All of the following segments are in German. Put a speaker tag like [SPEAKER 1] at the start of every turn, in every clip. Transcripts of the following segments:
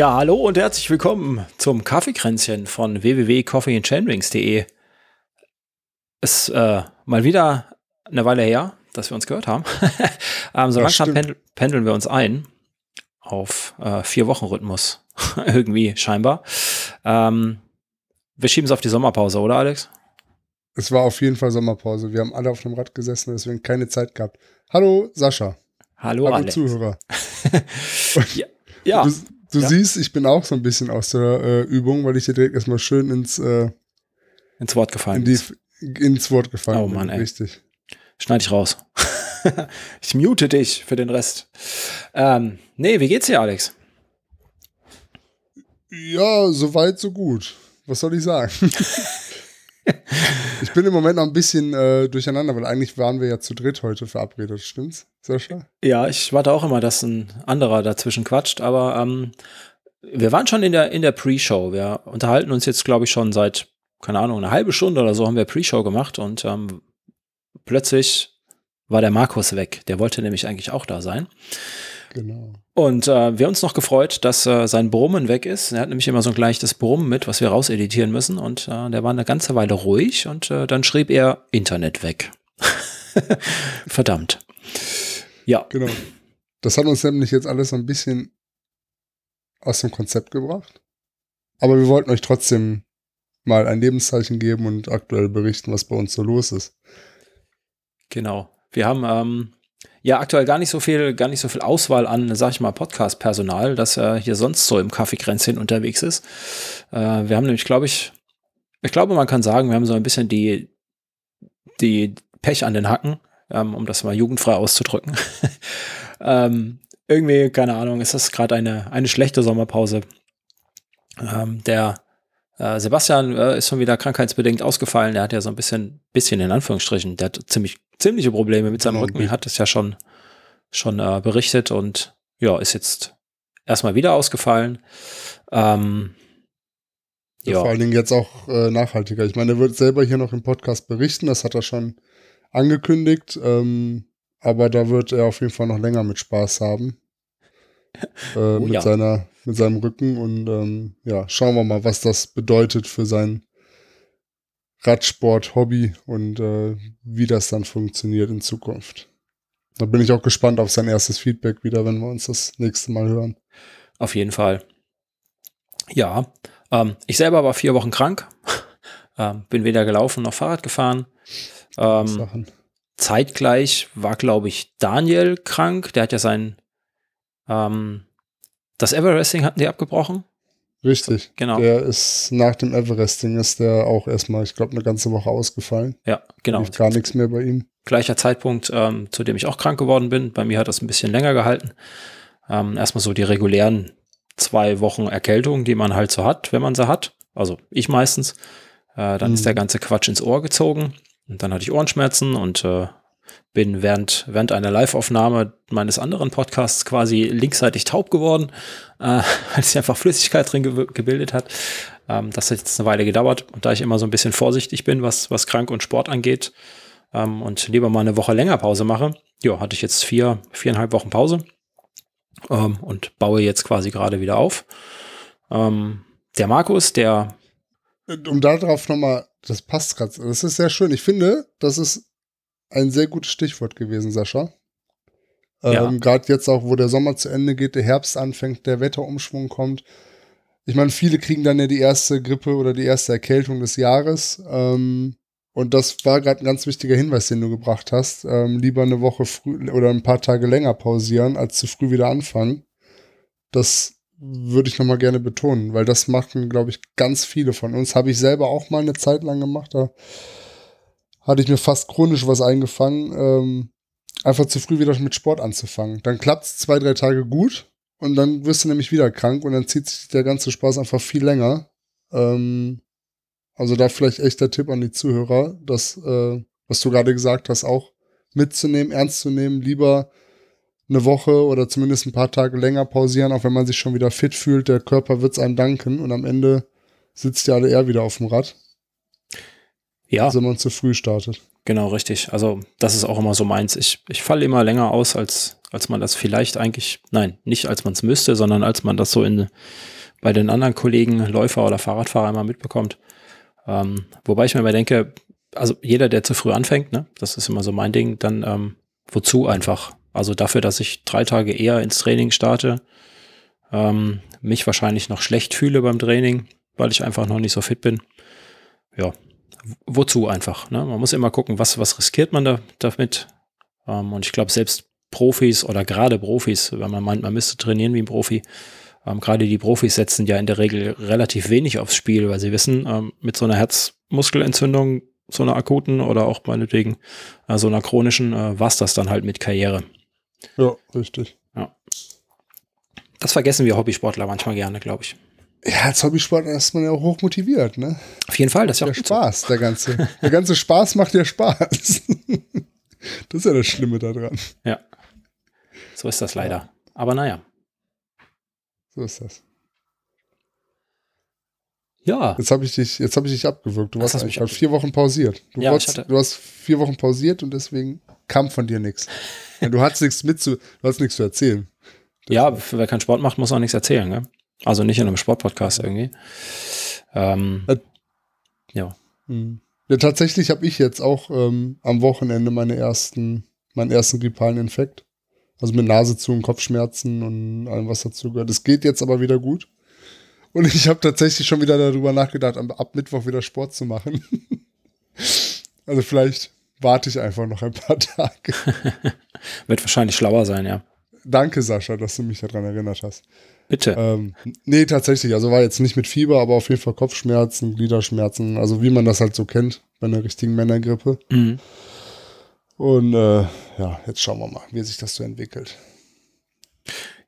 [SPEAKER 1] Ja, hallo und herzlich willkommen zum Kaffeekränzchen von www.coffeeandchainrings.de. Ist äh, mal wieder eine Weile her, dass wir uns gehört haben. ähm, so langsam pendel pendeln wir uns ein auf äh, vier Wochen Rhythmus. Irgendwie scheinbar. Ähm, wir schieben es auf die Sommerpause, oder Alex?
[SPEAKER 2] Es war auf jeden Fall Sommerpause. Wir haben alle auf dem Rad gesessen, deswegen keine Zeit gehabt. Hallo Sascha.
[SPEAKER 1] Hallo, Hallo Alex.
[SPEAKER 2] Zuhörer. ja. ja. Du, du ja. siehst, ich bin auch so ein bisschen aus der äh, Übung, weil ich dir direkt erstmal schön ins, äh,
[SPEAKER 1] ins Wort gefallen
[SPEAKER 2] in die, Ins Wort gefallen
[SPEAKER 1] oh, Mann,
[SPEAKER 2] bin.
[SPEAKER 1] Ey.
[SPEAKER 2] Richtig.
[SPEAKER 1] Schneid ich raus. ich mute dich für den Rest. Ähm, nee, wie geht's dir, Alex?
[SPEAKER 2] Ja, soweit, so gut. Was soll ich sagen? ich bin im Moment noch ein bisschen äh, durcheinander, weil eigentlich waren wir ja zu dritt heute verabredet, stimmt's, Sascha?
[SPEAKER 1] Ja, ich warte auch immer, dass ein anderer dazwischen quatscht, aber ähm, wir waren schon in der, in der Pre-Show. Wir unterhalten uns jetzt, glaube ich, schon seit, keine Ahnung, eine halbe Stunde oder so haben wir Pre-Show gemacht und ähm, plötzlich war der Markus weg. Der wollte nämlich eigentlich auch da sein.
[SPEAKER 2] Genau.
[SPEAKER 1] Und äh, wir haben uns noch gefreut, dass äh, sein Brummen weg ist. Er hat nämlich immer so ein leichtes Brummen mit, was wir rauseditieren müssen. Und äh, der war eine ganze Weile ruhig und äh, dann schrieb er Internet weg. Verdammt. Ja.
[SPEAKER 2] Genau. Das hat uns nämlich jetzt alles so ein bisschen aus dem Konzept gebracht. Aber wir wollten euch trotzdem mal ein Lebenszeichen geben und aktuell berichten, was bei uns so los ist.
[SPEAKER 1] Genau. Wir haben ähm, ja aktuell gar nicht so viel, gar nicht so viel Auswahl an, sag ich mal, Podcast-Personal, das äh, hier sonst so im Kaffeekränzchen unterwegs ist. Äh, wir haben nämlich, glaube ich, ich glaube, man kann sagen, wir haben so ein bisschen die, die Pech an den Hacken, ähm, um das mal jugendfrei auszudrücken. ähm, irgendwie, keine Ahnung, ist das gerade eine, eine schlechte Sommerpause. Ähm, der Sebastian äh, ist schon wieder krankheitsbedingt ausgefallen. Der hat ja so ein bisschen, bisschen in Anführungsstrichen, der hat ziemlich, ziemliche Probleme mit seinem genau. Rücken. Er hat es ja schon, schon äh, berichtet und ja, ist jetzt erstmal wieder ausgefallen. Ähm,
[SPEAKER 2] ja. Vor allen Dingen jetzt auch äh, nachhaltiger. Ich meine, er wird selber hier noch im Podcast berichten, das hat er schon angekündigt. Ähm, aber da wird er auf jeden Fall noch länger mit Spaß haben. Äh, oh, mit, ja. seiner, mit seinem Rücken. Und ähm, ja, schauen wir mal, was das bedeutet für sein Radsport-Hobby und äh, wie das dann funktioniert in Zukunft. Da bin ich auch gespannt auf sein erstes Feedback wieder, wenn wir uns das nächste Mal hören.
[SPEAKER 1] Auf jeden Fall. Ja, ähm, ich selber war vier Wochen krank, ähm, bin weder gelaufen noch Fahrrad gefahren. Ähm, zeitgleich war, glaube ich, Daniel krank. Der hat ja sein ähm, das Everesting hatten die abgebrochen.
[SPEAKER 2] Richtig. Genau. Der ist nach dem Everesting ist der auch erstmal, ich glaube, eine ganze Woche ausgefallen.
[SPEAKER 1] Ja, genau.
[SPEAKER 2] Lief gar nichts mehr bei ihm.
[SPEAKER 1] Gleicher Zeitpunkt, ähm, zu dem ich auch krank geworden bin. Bei mir hat das ein bisschen länger gehalten. Ähm, erstmal so die regulären zwei Wochen Erkältung, die man halt so hat, wenn man sie hat. Also ich meistens. Äh, dann mhm. ist der ganze Quatsch ins Ohr gezogen. Und dann hatte ich Ohrenschmerzen und äh, bin während, während einer Live-Aufnahme meines anderen Podcasts quasi linksseitig taub geworden, äh, weil sich einfach Flüssigkeit drin ge gebildet hat. Ähm, das hat jetzt eine Weile gedauert und da ich immer so ein bisschen vorsichtig bin, was, was Krank und Sport angeht ähm, und lieber mal eine Woche länger Pause mache, ja, hatte ich jetzt vier, viereinhalb Wochen Pause ähm, und baue jetzt quasi gerade wieder auf. Ähm, der Markus, der
[SPEAKER 2] um darauf nochmal, das passt gerade, das ist sehr schön. Ich finde, das ist ein sehr gutes Stichwort gewesen, Sascha. Ja. Ähm, Gerade jetzt auch, wo der Sommer zu Ende geht, der Herbst anfängt, der Wetterumschwung kommt. Ich meine, viele kriegen dann ja die erste Grippe oder die erste Erkältung des Jahres. Ähm, und das war gerade ein ganz wichtiger Hinweis, den du gebracht hast. Ähm, lieber eine Woche früh oder ein paar Tage länger pausieren, als zu früh wieder anfangen. Das würde ich nochmal gerne betonen, weil das machen, glaube ich, ganz viele von uns. Habe ich selber auch mal eine Zeit lang gemacht. Da hatte ich mir fast chronisch was eingefangen, ähm, einfach zu früh wieder mit Sport anzufangen. Dann klappt es zwei, drei Tage gut und dann wirst du nämlich wieder krank und dann zieht sich der ganze Spaß einfach viel länger. Ähm, also da vielleicht echt der Tipp an die Zuhörer, das, äh, was du gerade gesagt hast, auch mitzunehmen, ernst zu nehmen, lieber eine Woche oder zumindest ein paar Tage länger pausieren, auch wenn man sich schon wieder fit fühlt. Der Körper wird es einem danken und am Ende sitzt ja alle eher wieder auf dem Rad.
[SPEAKER 1] Ja.
[SPEAKER 2] Also wenn man zu früh startet.
[SPEAKER 1] Genau, richtig. Also das ist auch immer so meins. Ich, ich falle immer länger aus, als, als man das vielleicht eigentlich, nein, nicht als man es müsste, sondern als man das so in, bei den anderen Kollegen, Läufer oder Fahrradfahrer immer mitbekommt. Ähm, wobei ich mir immer denke, also jeder, der zu früh anfängt, ne, das ist immer so mein Ding, dann ähm, wozu einfach? Also dafür, dass ich drei Tage eher ins Training starte, ähm, mich wahrscheinlich noch schlecht fühle beim Training, weil ich einfach noch nicht so fit bin. Ja, wozu einfach? Ne? Man muss immer gucken, was, was riskiert man da, damit. Ähm, und ich glaube, selbst Profis oder gerade Profis, wenn man meint, man müsste trainieren wie ein Profi, ähm, gerade die Profis setzen ja in der Regel relativ wenig aufs Spiel, weil sie wissen, ähm, mit so einer Herzmuskelentzündung, so einer akuten oder auch meinetwegen äh, so einer chronischen, äh, war das dann halt mit Karriere.
[SPEAKER 2] Ja, richtig.
[SPEAKER 1] Ja. Das vergessen wir Hobbysportler manchmal gerne, glaube ich.
[SPEAKER 2] Ja, als Hobbysportler ist man ja auch hochmotiviert, ne?
[SPEAKER 1] Auf jeden Fall, das ist ja
[SPEAKER 2] auch der Spaß, so. der ganze. Der ganze Spaß macht ja Spaß. das ist ja das Schlimme daran.
[SPEAKER 1] Ja. So ist das leider. Ja. Aber naja.
[SPEAKER 2] So ist das.
[SPEAKER 1] Ja.
[SPEAKER 2] Jetzt habe ich dich, jetzt habe ich dich abgewürgt. Du hast eigentlich gerade vier Wochen pausiert. Du, ja, wolltest, du hast vier Wochen pausiert und deswegen kam von dir nichts. du hast nichts mit zu, du hast nichts zu erzählen.
[SPEAKER 1] Das ja, wer keinen Sport macht, muss auch nichts erzählen, ne? Also nicht in einem Sportpodcast irgendwie. Ähm, ja.
[SPEAKER 2] ja. Hm. Ja, tatsächlich habe ich jetzt auch ähm, am Wochenende meine ersten, meinen ersten grippalen Infekt. Also mit Nase zu und Kopfschmerzen und allem, was dazu gehört. Es geht jetzt aber wieder gut. Und ich habe tatsächlich schon wieder darüber nachgedacht, ab Mittwoch wieder Sport zu machen. also vielleicht warte ich einfach noch ein paar Tage.
[SPEAKER 1] Wird wahrscheinlich schlauer sein, ja.
[SPEAKER 2] Danke, Sascha, dass du mich daran erinnert hast.
[SPEAKER 1] Bitte.
[SPEAKER 2] Ähm, nee, tatsächlich. Also war jetzt nicht mit Fieber, aber auf jeden Fall Kopfschmerzen, Gliederschmerzen. Also wie man das halt so kennt bei einer richtigen Männergrippe. Mhm. Und äh, ja, jetzt schauen wir mal, wie sich das so entwickelt.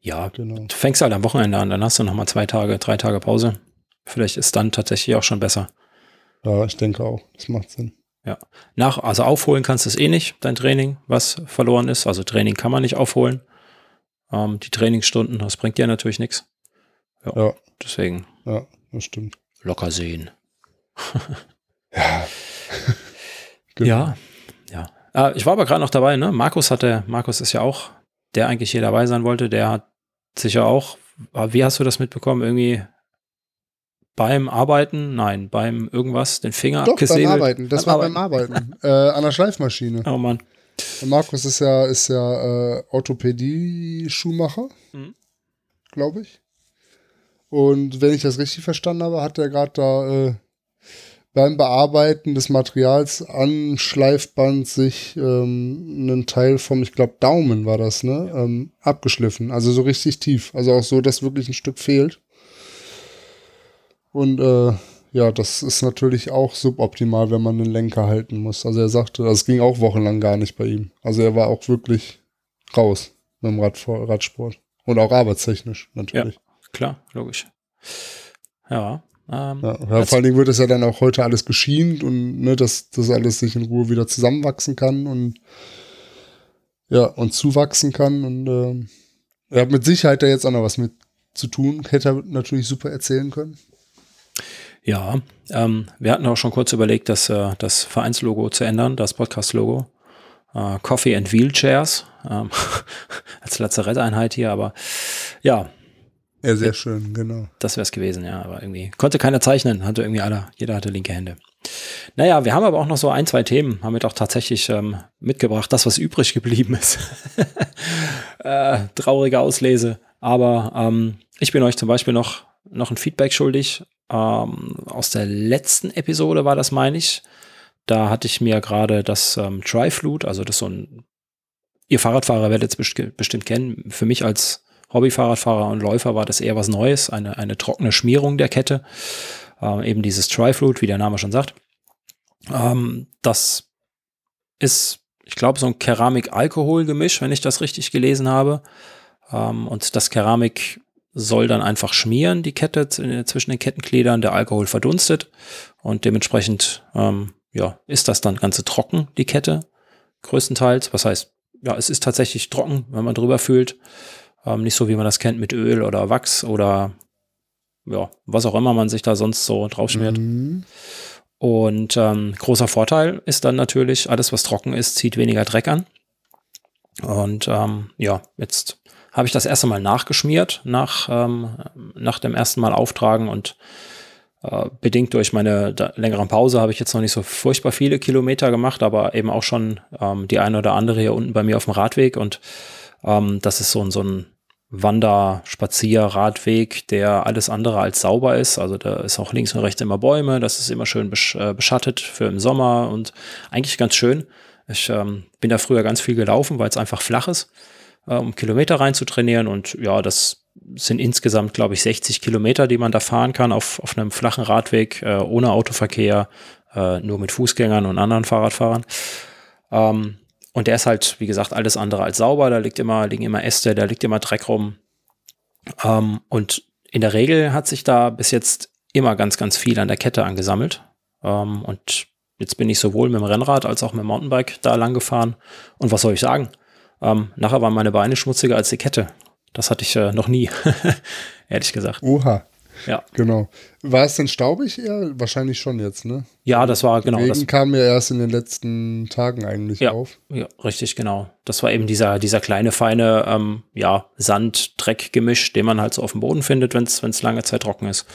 [SPEAKER 1] Ja, genau. du fängst halt am Wochenende an, dann hast du nochmal zwei Tage, drei Tage Pause. Vielleicht ist dann tatsächlich auch schon besser.
[SPEAKER 2] Ja, ich denke auch. Das macht Sinn.
[SPEAKER 1] Ja. Nach, also aufholen kannst du es eh nicht, dein Training, was verloren ist. Also Training kann man nicht aufholen. Ähm, die Trainingsstunden, das bringt dir natürlich nichts. Ja, ja. Deswegen.
[SPEAKER 2] Ja, das stimmt.
[SPEAKER 1] Locker sehen.
[SPEAKER 2] ja.
[SPEAKER 1] genau. Ja, ja. Äh, ich war aber gerade noch dabei, ne? Markus hatte, Markus ist ja auch, der eigentlich hier dabei sein wollte, der hat sicher auch, wie hast du das mitbekommen? Irgendwie beim Arbeiten? Nein, beim irgendwas, den Finger
[SPEAKER 2] Doch, beim Arbeiten. Das beim war Arbeiten. beim Arbeiten. äh, an der Schleifmaschine.
[SPEAKER 1] Oh Mann.
[SPEAKER 2] Markus ist ja, ist ja äh, Orthopädie-Schuhmacher, mhm. glaube ich. Und wenn ich das richtig verstanden habe, hat er gerade da äh, beim Bearbeiten des Materials an Schleifband sich ähm, einen Teil vom, ich glaube, Daumen war das, ne, ja. ähm, abgeschliffen. Also so richtig tief. Also auch so, dass wirklich ein Stück fehlt. Und äh, ja, das ist natürlich auch suboptimal, wenn man den Lenker halten muss. Also er sagte, das ging auch wochenlang gar nicht bei ihm. Also er war auch wirklich raus mit dem Rad Radsport. Und auch arbeitstechnisch natürlich.
[SPEAKER 1] Ja, klar, logisch. Ja.
[SPEAKER 2] Ähm, ja, ja vor allen Dingen wird es ja dann auch heute alles geschient und ne, dass das alles sich in Ruhe wieder zusammenwachsen kann und ja, und zuwachsen kann. Und äh, er hat mit Sicherheit da jetzt auch noch was mit zu tun. Hätte er natürlich super erzählen können.
[SPEAKER 1] Ja, ähm, wir hatten auch schon kurz überlegt, das, äh, das Vereinslogo zu ändern, das Podcast-Logo. Äh, Coffee and Wheelchairs ähm, als Lazaretteinheit hier, aber ja.
[SPEAKER 2] Ja, sehr schön, genau.
[SPEAKER 1] Das wäre es gewesen, ja, aber irgendwie konnte keiner zeichnen, hatte irgendwie alle, jeder hatte linke Hände. Naja, wir haben aber auch noch so ein, zwei Themen, haben wir doch tatsächlich ähm, mitgebracht, das, was übrig geblieben ist. äh, traurige Auslese, aber ähm, ich bin euch zum Beispiel noch, noch ein Feedback schuldig ähm, aus der letzten Episode war das, meine ich. Da hatte ich mir gerade das ähm, Tri-Flute, also das so ein, ihr Fahrradfahrer werdet es best bestimmt kennen. Für mich als Hobby-Fahrradfahrer und Läufer war das eher was Neues, eine, eine trockene Schmierung der Kette. Ähm, eben dieses Tri-Flute, wie der Name schon sagt. Ähm, das ist, ich glaube, so ein Keramik-Alkohol-Gemisch, wenn ich das richtig gelesen habe. Ähm, und das Keramik soll dann einfach schmieren, die Kette zwischen den Kettengliedern, der Alkohol verdunstet und dementsprechend ähm, ja, ist das dann ganze trocken, die Kette, größtenteils. Was heißt, ja, es ist tatsächlich trocken, wenn man drüber fühlt. Ähm, nicht so, wie man das kennt mit Öl oder Wachs oder ja, was auch immer man sich da sonst so draufschmiert. Mhm. Und ähm, großer Vorteil ist dann natürlich, alles was trocken ist, zieht weniger Dreck an. Und ähm, ja, jetzt habe ich das erste Mal nachgeschmiert nach, ähm, nach dem ersten Mal auftragen und äh, bedingt durch meine längeren Pause habe ich jetzt noch nicht so furchtbar viele Kilometer gemacht, aber eben auch schon ähm, die eine oder andere hier unten bei mir auf dem Radweg und ähm, das ist so, so ein Wander-, Spazier-, Radweg, der alles andere als sauber ist. Also da ist auch links und rechts immer Bäume, das ist immer schön besch äh, beschattet für im Sommer und eigentlich ganz schön. Ich ähm, bin da früher ganz viel gelaufen, weil es einfach flach ist, äh, um Kilometer rein zu trainieren. Und ja, das sind insgesamt, glaube ich, 60 Kilometer, die man da fahren kann auf, auf einem flachen Radweg, äh, ohne Autoverkehr, äh, nur mit Fußgängern und anderen Fahrradfahrern. Ähm, und der ist halt, wie gesagt, alles andere als sauber. Da liegt immer, liegen immer Äste, da liegt immer Dreck rum. Ähm, und in der Regel hat sich da bis jetzt immer ganz, ganz viel an der Kette angesammelt. Ähm, und jetzt bin ich sowohl mit dem Rennrad als auch mit dem Mountainbike da lang gefahren. Und was soll ich sagen? Ähm, nachher waren meine Beine schmutziger als die Kette. Das hatte ich äh, noch nie, ehrlich gesagt.
[SPEAKER 2] Oha. Ja. Genau. War es denn staubig eher? Wahrscheinlich schon jetzt, ne?
[SPEAKER 1] Ja, das war genau.
[SPEAKER 2] Regen
[SPEAKER 1] das
[SPEAKER 2] kam ja erst in den letzten Tagen eigentlich
[SPEAKER 1] ja,
[SPEAKER 2] auf.
[SPEAKER 1] Ja, richtig, genau. Das war eben dieser, dieser kleine, feine, ähm, ja, Sand-Dreck-Gemisch, den man halt so auf dem Boden findet, wenn es lange Zeit trocken ist.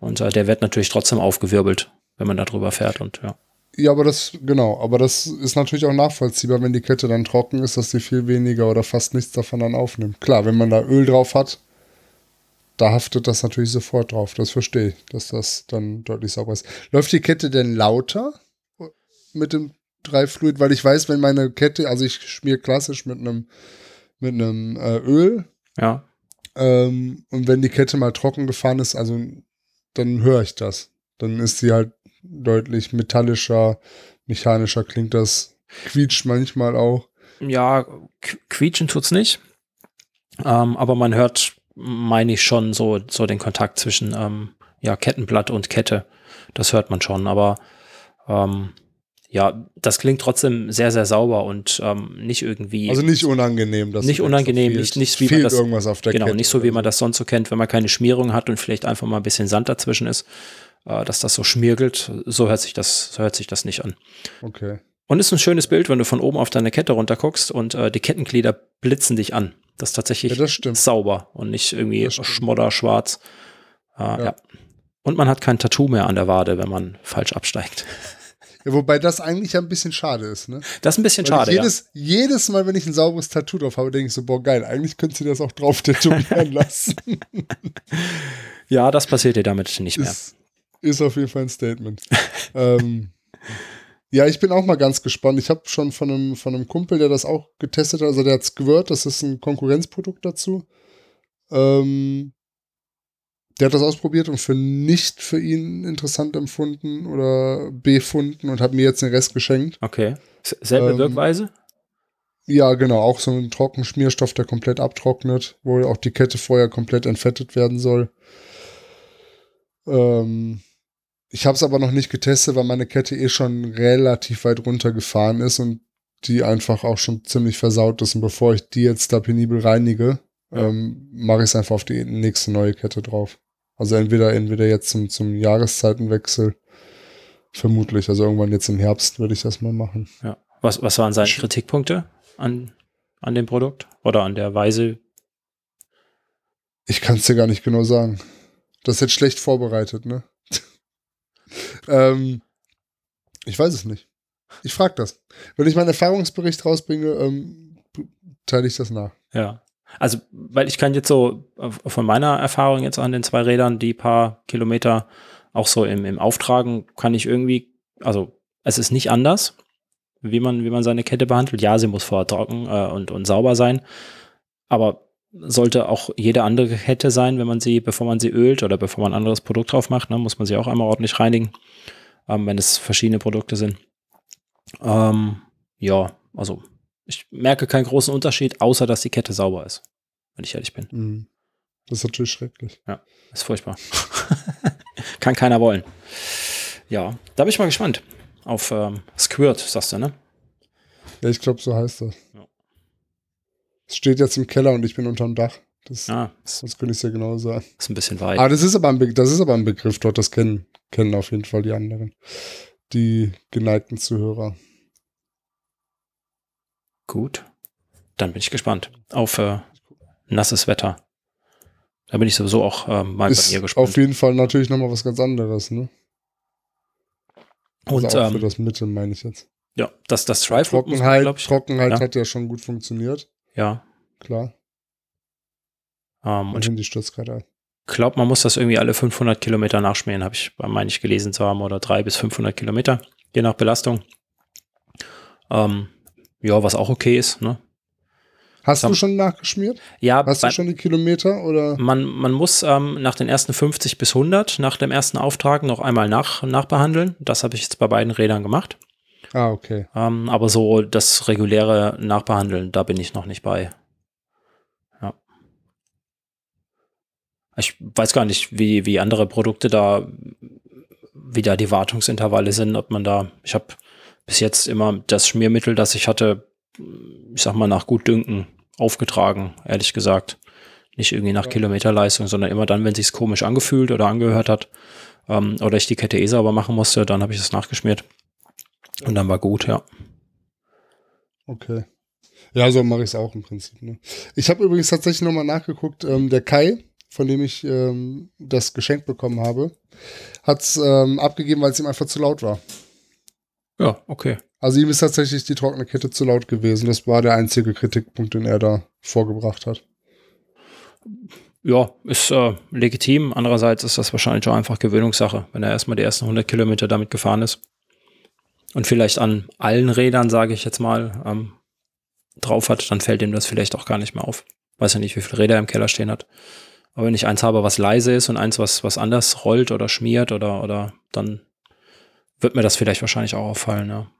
[SPEAKER 1] Und äh, der wird natürlich trotzdem aufgewirbelt, wenn man da drüber fährt und ja.
[SPEAKER 2] Ja, aber das, genau, aber das ist natürlich auch nachvollziehbar, wenn die Kette dann trocken ist, dass sie viel weniger oder fast nichts davon dann aufnimmt. Klar, wenn man da Öl drauf hat, da haftet das natürlich sofort drauf. Das verstehe ich, dass das dann deutlich sauber ist. Läuft die Kette denn lauter mit dem Dreifluid? Weil ich weiß, wenn meine Kette, also ich schmier klassisch mit einem mit einem äh, Öl.
[SPEAKER 1] Ja.
[SPEAKER 2] Ähm, und wenn die Kette mal trocken gefahren ist, also dann höre ich das. Dann ist sie halt deutlich metallischer, mechanischer klingt das. Quietscht manchmal auch.
[SPEAKER 1] Ja, quietschen tut's nicht. Ähm, aber man hört meine ich schon so, so den Kontakt zwischen ähm, ja, Kettenblatt und Kette. Das hört man schon, aber ähm, ja, das klingt trotzdem sehr, sehr sauber und ähm, nicht irgendwie.
[SPEAKER 2] Also nicht unangenehm.
[SPEAKER 1] Dass nicht unangenehm, nicht, nicht
[SPEAKER 2] wie man das. Irgendwas auf der
[SPEAKER 1] genau,
[SPEAKER 2] Kette
[SPEAKER 1] nicht so, wie man das sonst so kennt, wenn man keine Schmierung hat und vielleicht einfach mal ein bisschen Sand dazwischen ist, dass das so schmirgelt. So hört sich das, so hört sich das nicht an.
[SPEAKER 2] Okay.
[SPEAKER 1] Und ist ein schönes Bild, wenn du von oben auf deine Kette runterguckst und äh, die Kettenglieder blitzen dich an. Das ist tatsächlich
[SPEAKER 2] ja, das
[SPEAKER 1] sauber und nicht irgendwie Schmodder, schwarz. Äh, ja. ja. Und man hat kein Tattoo mehr an der Wade, wenn man falsch absteigt.
[SPEAKER 2] Ja, wobei das eigentlich ja ein bisschen schade ist, ne?
[SPEAKER 1] Das ist ein bisschen Weil schade,
[SPEAKER 2] jedes,
[SPEAKER 1] ja.
[SPEAKER 2] Jedes Mal, wenn ich ein sauberes Tattoo drauf habe, denke ich so, boah, geil, eigentlich könntest du das auch drauf tätowieren lassen.
[SPEAKER 1] ja, das passiert dir damit nicht mehr.
[SPEAKER 2] Ist, ist auf jeden Fall ein Statement. ähm, ja, ich bin auch mal ganz gespannt. Ich habe schon von einem, von einem Kumpel, der das auch getestet hat, also der hat es gehört, das ist ein Konkurrenzprodukt dazu. Ähm, der hat das ausprobiert und für nicht für ihn interessant empfunden oder befunden und hat mir jetzt den Rest geschenkt.
[SPEAKER 1] Okay. Selbe ähm, Wirkweise?
[SPEAKER 2] Ja, genau. Auch so ein Trockenschmierstoff, der komplett abtrocknet, wo auch die Kette vorher komplett entfettet werden soll. Ähm, ich habe es aber noch nicht getestet, weil meine Kette eh schon relativ weit runtergefahren ist und die einfach auch schon ziemlich versaut ist. Und bevor ich die jetzt da penibel reinige, ja. ähm, mache ich es einfach auf die nächste neue Kette drauf. Also entweder, entweder jetzt zum, zum Jahreszeitenwechsel, vermutlich. Also irgendwann jetzt im Herbst würde ich das mal machen.
[SPEAKER 1] Ja. Was, was waren seine Kritikpunkte an, an dem Produkt oder an der Weise?
[SPEAKER 2] Ich kann es dir gar nicht genau sagen. Das ist jetzt schlecht vorbereitet, ne? Ähm, ich weiß es nicht. Ich frage das. Wenn ich meinen Erfahrungsbericht rausbringe, ähm, teile ich das nach.
[SPEAKER 1] Ja. Also, weil ich kann jetzt so von meiner Erfahrung jetzt an den zwei Rädern, die paar Kilometer auch so im, im Auftragen, kann ich irgendwie, also es ist nicht anders, wie man, wie man seine Kette behandelt. Ja, sie muss vorher trocken äh, und, und sauber sein. Aber sollte auch jede andere Kette sein, wenn man sie, bevor man sie ölt oder bevor man ein anderes Produkt drauf macht, ne, muss man sie auch einmal ordentlich reinigen, ähm, wenn es verschiedene Produkte sind. Ähm, ja, also ich merke keinen großen Unterschied, außer dass die Kette sauber ist, wenn ich ehrlich bin.
[SPEAKER 2] Mhm. Das ist natürlich schrecklich.
[SPEAKER 1] Ja, ist furchtbar. Kann keiner wollen. Ja, da bin ich mal gespannt. Auf ähm, Squirt, sagst du, ne?
[SPEAKER 2] Ja, ich glaube, so heißt das. Ja. Es steht jetzt im Keller und ich bin unterm Dach. Das, ah, das könnte ich sehr genau sagen.
[SPEAKER 1] Ist ein bisschen weit.
[SPEAKER 2] Ah, das ist aber ein, das ist aber ein Begriff dort, das kennen, kennen auf jeden Fall die anderen. Die geneigten Zuhörer.
[SPEAKER 1] Gut. dann bin ich gespannt auf äh, nasses Wetter. Da bin ich sowieso auch äh, mal
[SPEAKER 2] ist bei mir gespannt. Auf jeden Fall natürlich nochmal was ganz anderes, ne?
[SPEAKER 1] Also Und
[SPEAKER 2] auch ähm, für das Mittel meine ich jetzt.
[SPEAKER 1] Ja, das, das Strive
[SPEAKER 2] Trockenheit, ich, Trockenheit ja. hat ja schon gut funktioniert.
[SPEAKER 1] Ja.
[SPEAKER 2] Klar.
[SPEAKER 1] Um, und
[SPEAKER 2] ich die stürzt gerade ein.
[SPEAKER 1] glaube, man muss das irgendwie alle 500 Kilometer nachschmieren, habe ich, meine ich, gelesen zu haben, oder 300 bis 500 Kilometer, je nach Belastung. Ähm, ja, was auch okay ist, ne?
[SPEAKER 2] Hast du schon nachgeschmiert?
[SPEAKER 1] Ja.
[SPEAKER 2] Hast du schon die Kilometer oder?
[SPEAKER 1] Man, man muss ähm, nach den ersten 50 bis 100, nach dem ersten Auftrag noch einmal nach, nachbehandeln. Das habe ich jetzt bei beiden Rädern gemacht.
[SPEAKER 2] Ah, okay.
[SPEAKER 1] Ähm, aber so das reguläre Nachbehandeln, da bin ich noch nicht bei. Ja. Ich weiß gar nicht, wie, wie andere Produkte da, wie da die Wartungsintervalle sind, ob man da, ich habe bis jetzt immer das Schmiermittel, das ich hatte, ich sag mal, nach Gutdünken aufgetragen, ehrlich gesagt. Nicht irgendwie nach ja. Kilometerleistung, sondern immer dann, wenn sich's komisch angefühlt oder angehört hat ähm, oder ich die Kette eh sauber machen musste, dann habe ich das nachgeschmiert. Und dann war gut, ja.
[SPEAKER 2] Okay. Ja, so mache ich es auch im Prinzip. Ne? Ich habe übrigens tatsächlich nochmal nachgeguckt. Ähm, der Kai, von dem ich ähm, das Geschenk bekommen habe, hat es ähm, abgegeben, weil es ihm einfach zu laut war.
[SPEAKER 1] Ja, okay.
[SPEAKER 2] Also ihm ist tatsächlich die trockene Kette zu laut gewesen. Das war der einzige Kritikpunkt, den er da vorgebracht hat.
[SPEAKER 1] Ja, ist äh, legitim. Andererseits ist das wahrscheinlich auch einfach Gewöhnungssache, wenn er erstmal die ersten 100 Kilometer damit gefahren ist. Und vielleicht an allen Rädern, sage ich jetzt mal, ähm, drauf hat, dann fällt ihm das vielleicht auch gar nicht mehr auf. Weiß ja nicht, wie viele Räder er im Keller stehen hat. Aber wenn ich eins habe, was leise ist und eins, was, was anders rollt oder schmiert oder, oder dann wird mir das vielleicht wahrscheinlich auch auffallen, ja.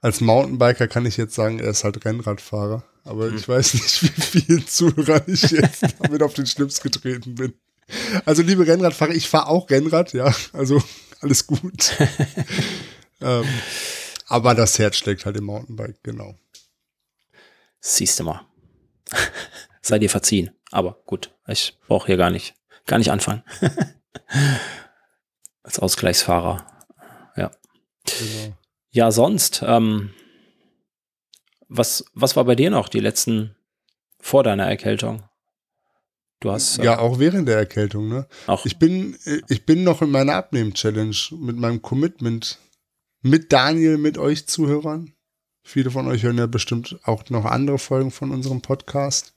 [SPEAKER 2] Als Mountainbiker kann ich jetzt sagen, er ist halt Rennradfahrer. Aber hm. ich weiß nicht, wie vielen Zuhörern ich jetzt damit auf den Schlips getreten bin. Also, liebe Rennradfahrer, ich fahre auch Rennrad, ja. Also, alles gut. ähm, aber das Herz schlägt halt im Mountainbike, genau.
[SPEAKER 1] Siehst du mal. Sei dir verziehen. Aber gut, ich brauche hier gar nicht, gar nicht anfangen. Als Ausgleichsfahrer. Ja. Genau. Ja, sonst, ähm, was, was war bei dir noch die letzten vor deiner Erkältung?
[SPEAKER 2] Du hast. Äh, ja, auch während der Erkältung, ne? Auch. Ich bin, ich bin noch in meiner Abnehmen-Challenge mit meinem Commitment mit Daniel, mit euch Zuhörern. Viele von euch hören ja bestimmt auch noch andere Folgen von unserem Podcast.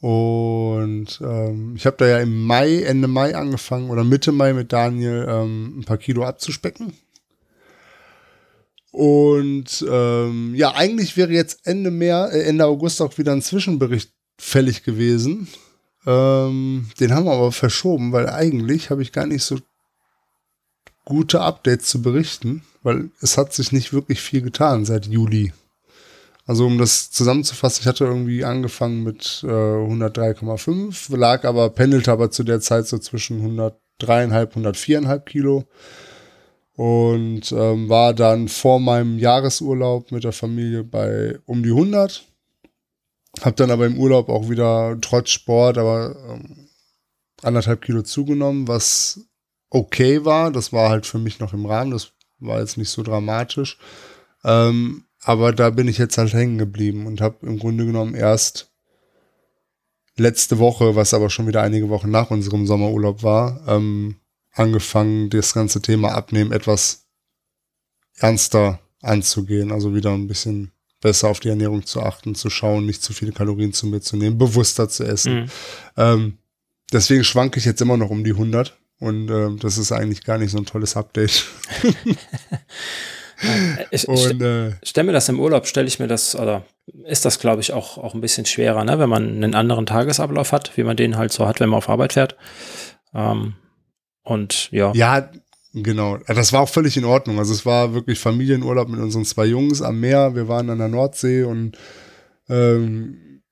[SPEAKER 2] Und ähm, ich habe da ja im Mai, Ende Mai angefangen oder Mitte Mai mit Daniel ähm, ein paar Kilo abzuspecken. Und ähm, ja, eigentlich wäre jetzt Ende Mehr, äh, Ende August auch wieder ein Zwischenbericht fällig gewesen. Ähm, den haben wir aber verschoben, weil eigentlich habe ich gar nicht so gute Updates zu berichten, weil es hat sich nicht wirklich viel getan seit Juli. Also um das zusammenzufassen, ich hatte irgendwie angefangen mit äh, 103,5, lag aber, pendelte aber zu der Zeit so zwischen 103,5, 104,5 Kilo und ähm, war dann vor meinem Jahresurlaub mit der Familie bei um die 100. Hab dann aber im Urlaub auch wieder trotz Sport, aber ähm, anderthalb Kilo zugenommen, was okay war. Das war halt für mich noch im Rahmen. Das war jetzt nicht so dramatisch. Ähm, aber da bin ich jetzt halt hängen geblieben und habe im Grunde genommen erst letzte Woche, was aber schon wieder einige Wochen nach unserem Sommerurlaub war, ähm, angefangen, das ganze Thema Abnehmen etwas ernster anzugehen. Also wieder ein bisschen besser auf die Ernährung zu achten, zu schauen, nicht zu viele Kalorien zu mir zu nehmen, bewusster zu essen. Mhm. Ähm, deswegen schwanke ich jetzt immer noch um die 100 und äh, das ist eigentlich gar nicht so ein tolles Update.
[SPEAKER 1] ich, und, äh, stell mir das im Urlaub, stelle ich mir das, oder ist das, glaube ich, auch, auch ein bisschen schwerer, ne? wenn man einen anderen Tagesablauf hat, wie man den halt so hat, wenn man auf Arbeit fährt. Ähm, und ja.
[SPEAKER 2] Ja, genau. Das war auch völlig in Ordnung. Also es war wirklich Familienurlaub mit unseren zwei Jungs am Meer. Wir waren an der Nordsee und ähm,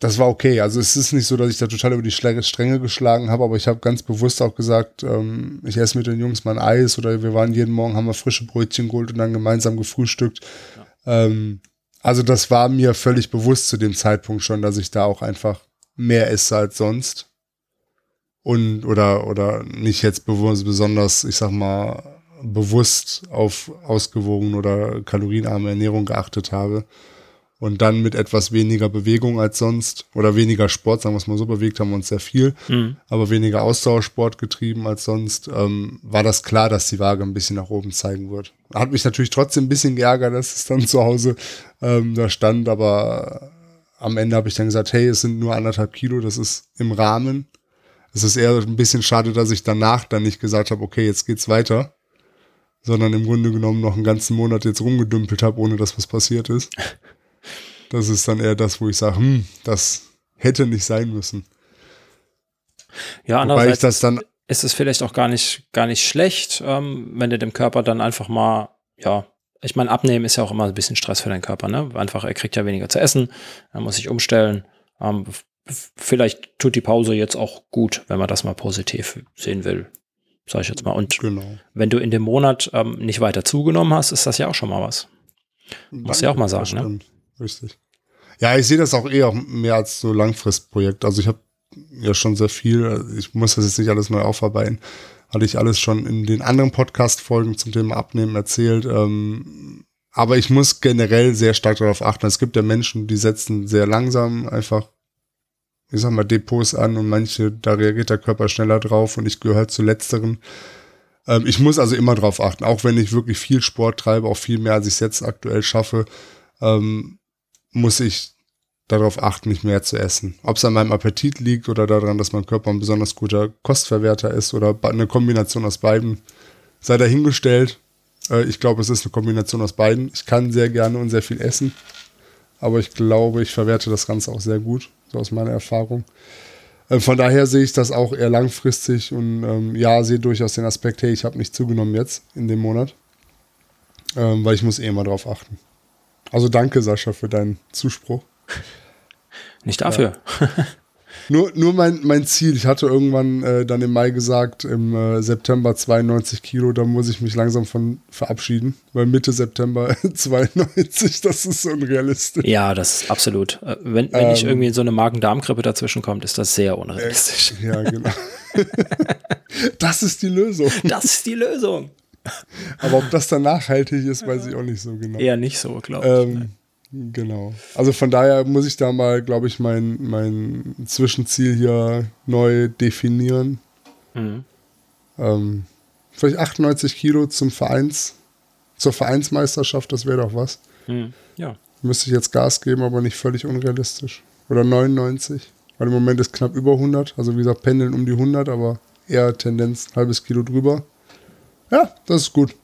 [SPEAKER 2] das war okay. Also es ist nicht so, dass ich da total über die Stränge geschlagen habe, aber ich habe ganz bewusst auch gesagt, ähm, ich esse mit den Jungs mal ein Eis oder wir waren jeden Morgen, haben wir frische Brötchen geholt und dann gemeinsam gefrühstückt. Ja. Ähm, also das war mir völlig bewusst zu dem Zeitpunkt schon, dass ich da auch einfach mehr esse als sonst und oder oder nicht jetzt besonders, ich sag mal, bewusst auf ausgewogen oder kalorienarme Ernährung geachtet habe. und dann mit etwas weniger Bewegung als sonst oder weniger Sport, sagen wir es mal so, bewegt haben wir uns sehr viel, mhm. aber weniger Ausdauersport getrieben als sonst, ähm, war das klar, dass die Waage ein bisschen nach oben zeigen wird. Hat mich natürlich trotzdem ein bisschen geärgert, dass es dann zu Hause ähm, da stand, aber am Ende habe ich dann gesagt, hey, es sind nur anderthalb Kilo, das ist im Rahmen. Es ist eher ein bisschen schade, dass ich danach dann nicht gesagt habe, okay, jetzt geht's weiter, sondern im Grunde genommen noch einen ganzen Monat jetzt rumgedümpelt habe, ohne dass was passiert ist. Das ist dann eher das, wo ich sage, hm, das hätte nicht sein müssen.
[SPEAKER 1] Ja, andererseits das dann ist es vielleicht auch gar nicht, gar nicht schlecht, ähm, wenn du dem Körper dann einfach mal, ja, ich meine, abnehmen ist ja auch immer ein bisschen Stress für den Körper, ne? Einfach, er kriegt ja weniger zu essen, er muss sich umstellen. Ähm, vielleicht tut die Pause jetzt auch gut, wenn man das mal positiv sehen will, sag ich jetzt mal. Und genau. wenn du in dem Monat ähm, nicht weiter zugenommen hast, ist das ja auch schon mal was. Muss ja auch mal sagen, ne?
[SPEAKER 2] Richtig. Ja, ich sehe das auch eher mehr als so Langfristprojekt. Also ich habe ja schon sehr viel, ich muss das jetzt nicht alles neu aufarbeiten, hatte ich alles schon in den anderen Podcast-Folgen zum Thema Abnehmen erzählt. Ähm, aber ich muss generell sehr stark darauf achten. Es gibt ja Menschen, die setzen sehr langsam einfach, ich sag mal, Depots an und manche, da reagiert der Körper schneller drauf und ich gehöre halt zu letzteren. Ähm, ich muss also immer darauf achten, auch wenn ich wirklich viel Sport treibe, auch viel mehr, als ich es jetzt aktuell schaffe. Ähm, muss ich darauf achten, nicht mehr zu essen. Ob es an meinem Appetit liegt oder daran, dass mein Körper ein besonders guter Kostverwerter ist oder eine Kombination aus beiden, sei dahingestellt. Äh, ich glaube, es ist eine Kombination aus beiden. Ich kann sehr gerne und sehr viel essen, aber ich glaube, ich verwerte das Ganze auch sehr gut, so aus meiner Erfahrung. Äh, von daher sehe ich das auch eher langfristig und ähm, ja, sehe durchaus den Aspekt, hey, ich habe nicht zugenommen jetzt in dem Monat, ähm, weil ich muss eh immer drauf achten. Also danke, Sascha, für deinen Zuspruch.
[SPEAKER 1] Nicht dafür.
[SPEAKER 2] Ja. Nur, nur mein, mein Ziel. Ich hatte irgendwann äh, dann im Mai gesagt, im äh, September 92 Kilo, da muss ich mich langsam von verabschieden, weil Mitte September 92, das ist unrealistisch.
[SPEAKER 1] Ja, das ist absolut. Äh, wenn, wenn ähm, nicht irgendwie so eine Magen-Darm-Grippe dazwischen kommt, ist das sehr unrealistisch.
[SPEAKER 2] Äh, ja, genau. das ist die Lösung.
[SPEAKER 1] Das ist die Lösung.
[SPEAKER 2] Aber ob das dann nachhaltig ist, weiß ich auch nicht so genau.
[SPEAKER 1] Eher nicht so, glaube ich. Ähm,
[SPEAKER 2] genau. Also von daher muss ich da mal, glaube ich, mein, mein Zwischenziel hier neu definieren. Mhm. Ähm, vielleicht 98 Kilo zum Vereins, zur Vereinsmeisterschaft, das wäre doch was.
[SPEAKER 1] Mhm. Ja.
[SPEAKER 2] Müsste ich jetzt Gas geben, aber nicht völlig unrealistisch. Oder 99. Weil im Moment ist knapp über 100. Also wie gesagt, pendeln um die 100, aber eher Tendenz ein halbes Kilo drüber. Ja, das ist gut.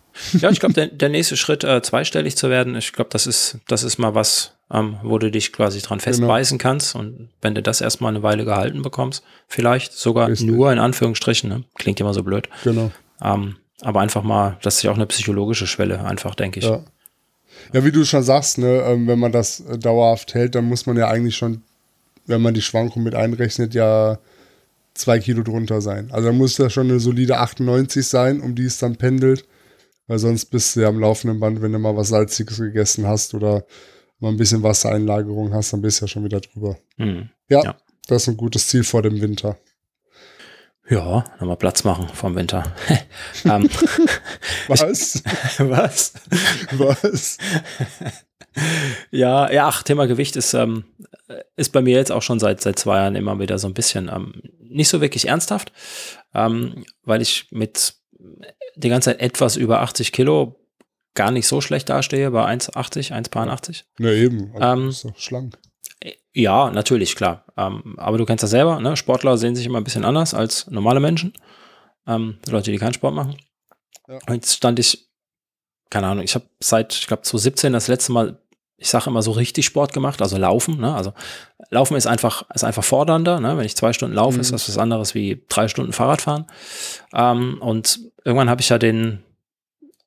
[SPEAKER 1] Ja, ich glaube, der, der, nächste Schritt, äh, zweistellig zu werden, ich glaube, das ist, das ist mal was, ähm, wo du dich quasi dran genau. festbeißen genau. kannst. Und wenn du das erstmal eine Weile gehalten bekommst, vielleicht sogar Richtig. nur in Anführungsstrichen, ne? klingt immer so blöd.
[SPEAKER 2] Genau.
[SPEAKER 1] Ähm, aber einfach mal, das ist ja auch eine psychologische Schwelle, einfach, denke ich.
[SPEAKER 2] Ja. ja, wie du schon sagst, ne, ähm, wenn man das äh, dauerhaft hält, dann muss man ja eigentlich schon, wenn man die Schwankung mit einrechnet, ja zwei Kilo drunter sein. Also da muss das schon eine solide 98 sein, um die es dann pendelt. Weil sonst bist du ja am laufenden Band, wenn du mal was Salziges gegessen hast oder mal ein bisschen Wassereinlagerung hast, dann bist du ja schon wieder drüber. Mhm. Ja, ja, das ist ein gutes Ziel vor dem Winter.
[SPEAKER 1] Ja, nochmal Platz machen vom Winter. Ähm,
[SPEAKER 2] was?
[SPEAKER 1] was?
[SPEAKER 2] Was?
[SPEAKER 1] ja, ja, ach, Thema Gewicht ist, ähm, ist bei mir jetzt auch schon seit, seit zwei Jahren immer wieder so ein bisschen ähm, nicht so wirklich ernsthaft, ähm, weil ich mit die ganze Zeit etwas über 80 Kilo gar nicht so schlecht dastehe, bei 1,80, 1,80.
[SPEAKER 2] Ja, eben. Also ähm, ist doch schlank.
[SPEAKER 1] Ja, natürlich, klar. Ähm, aber du kennst das selber, ne? Sportler sehen sich immer ein bisschen anders als normale Menschen. Ähm, Leute, die keinen Sport machen. Ja. Und jetzt stand ich, keine Ahnung, ich habe seit, ich glaube, 2017 das letzte Mal ich sage immer so richtig Sport gemacht, also Laufen. Ne? Also Laufen ist einfach, ist einfach fordernder. Ne? Wenn ich zwei Stunden laufe, mhm. ist das was anderes wie drei Stunden Fahrradfahren. Ähm, und irgendwann habe ich ja den,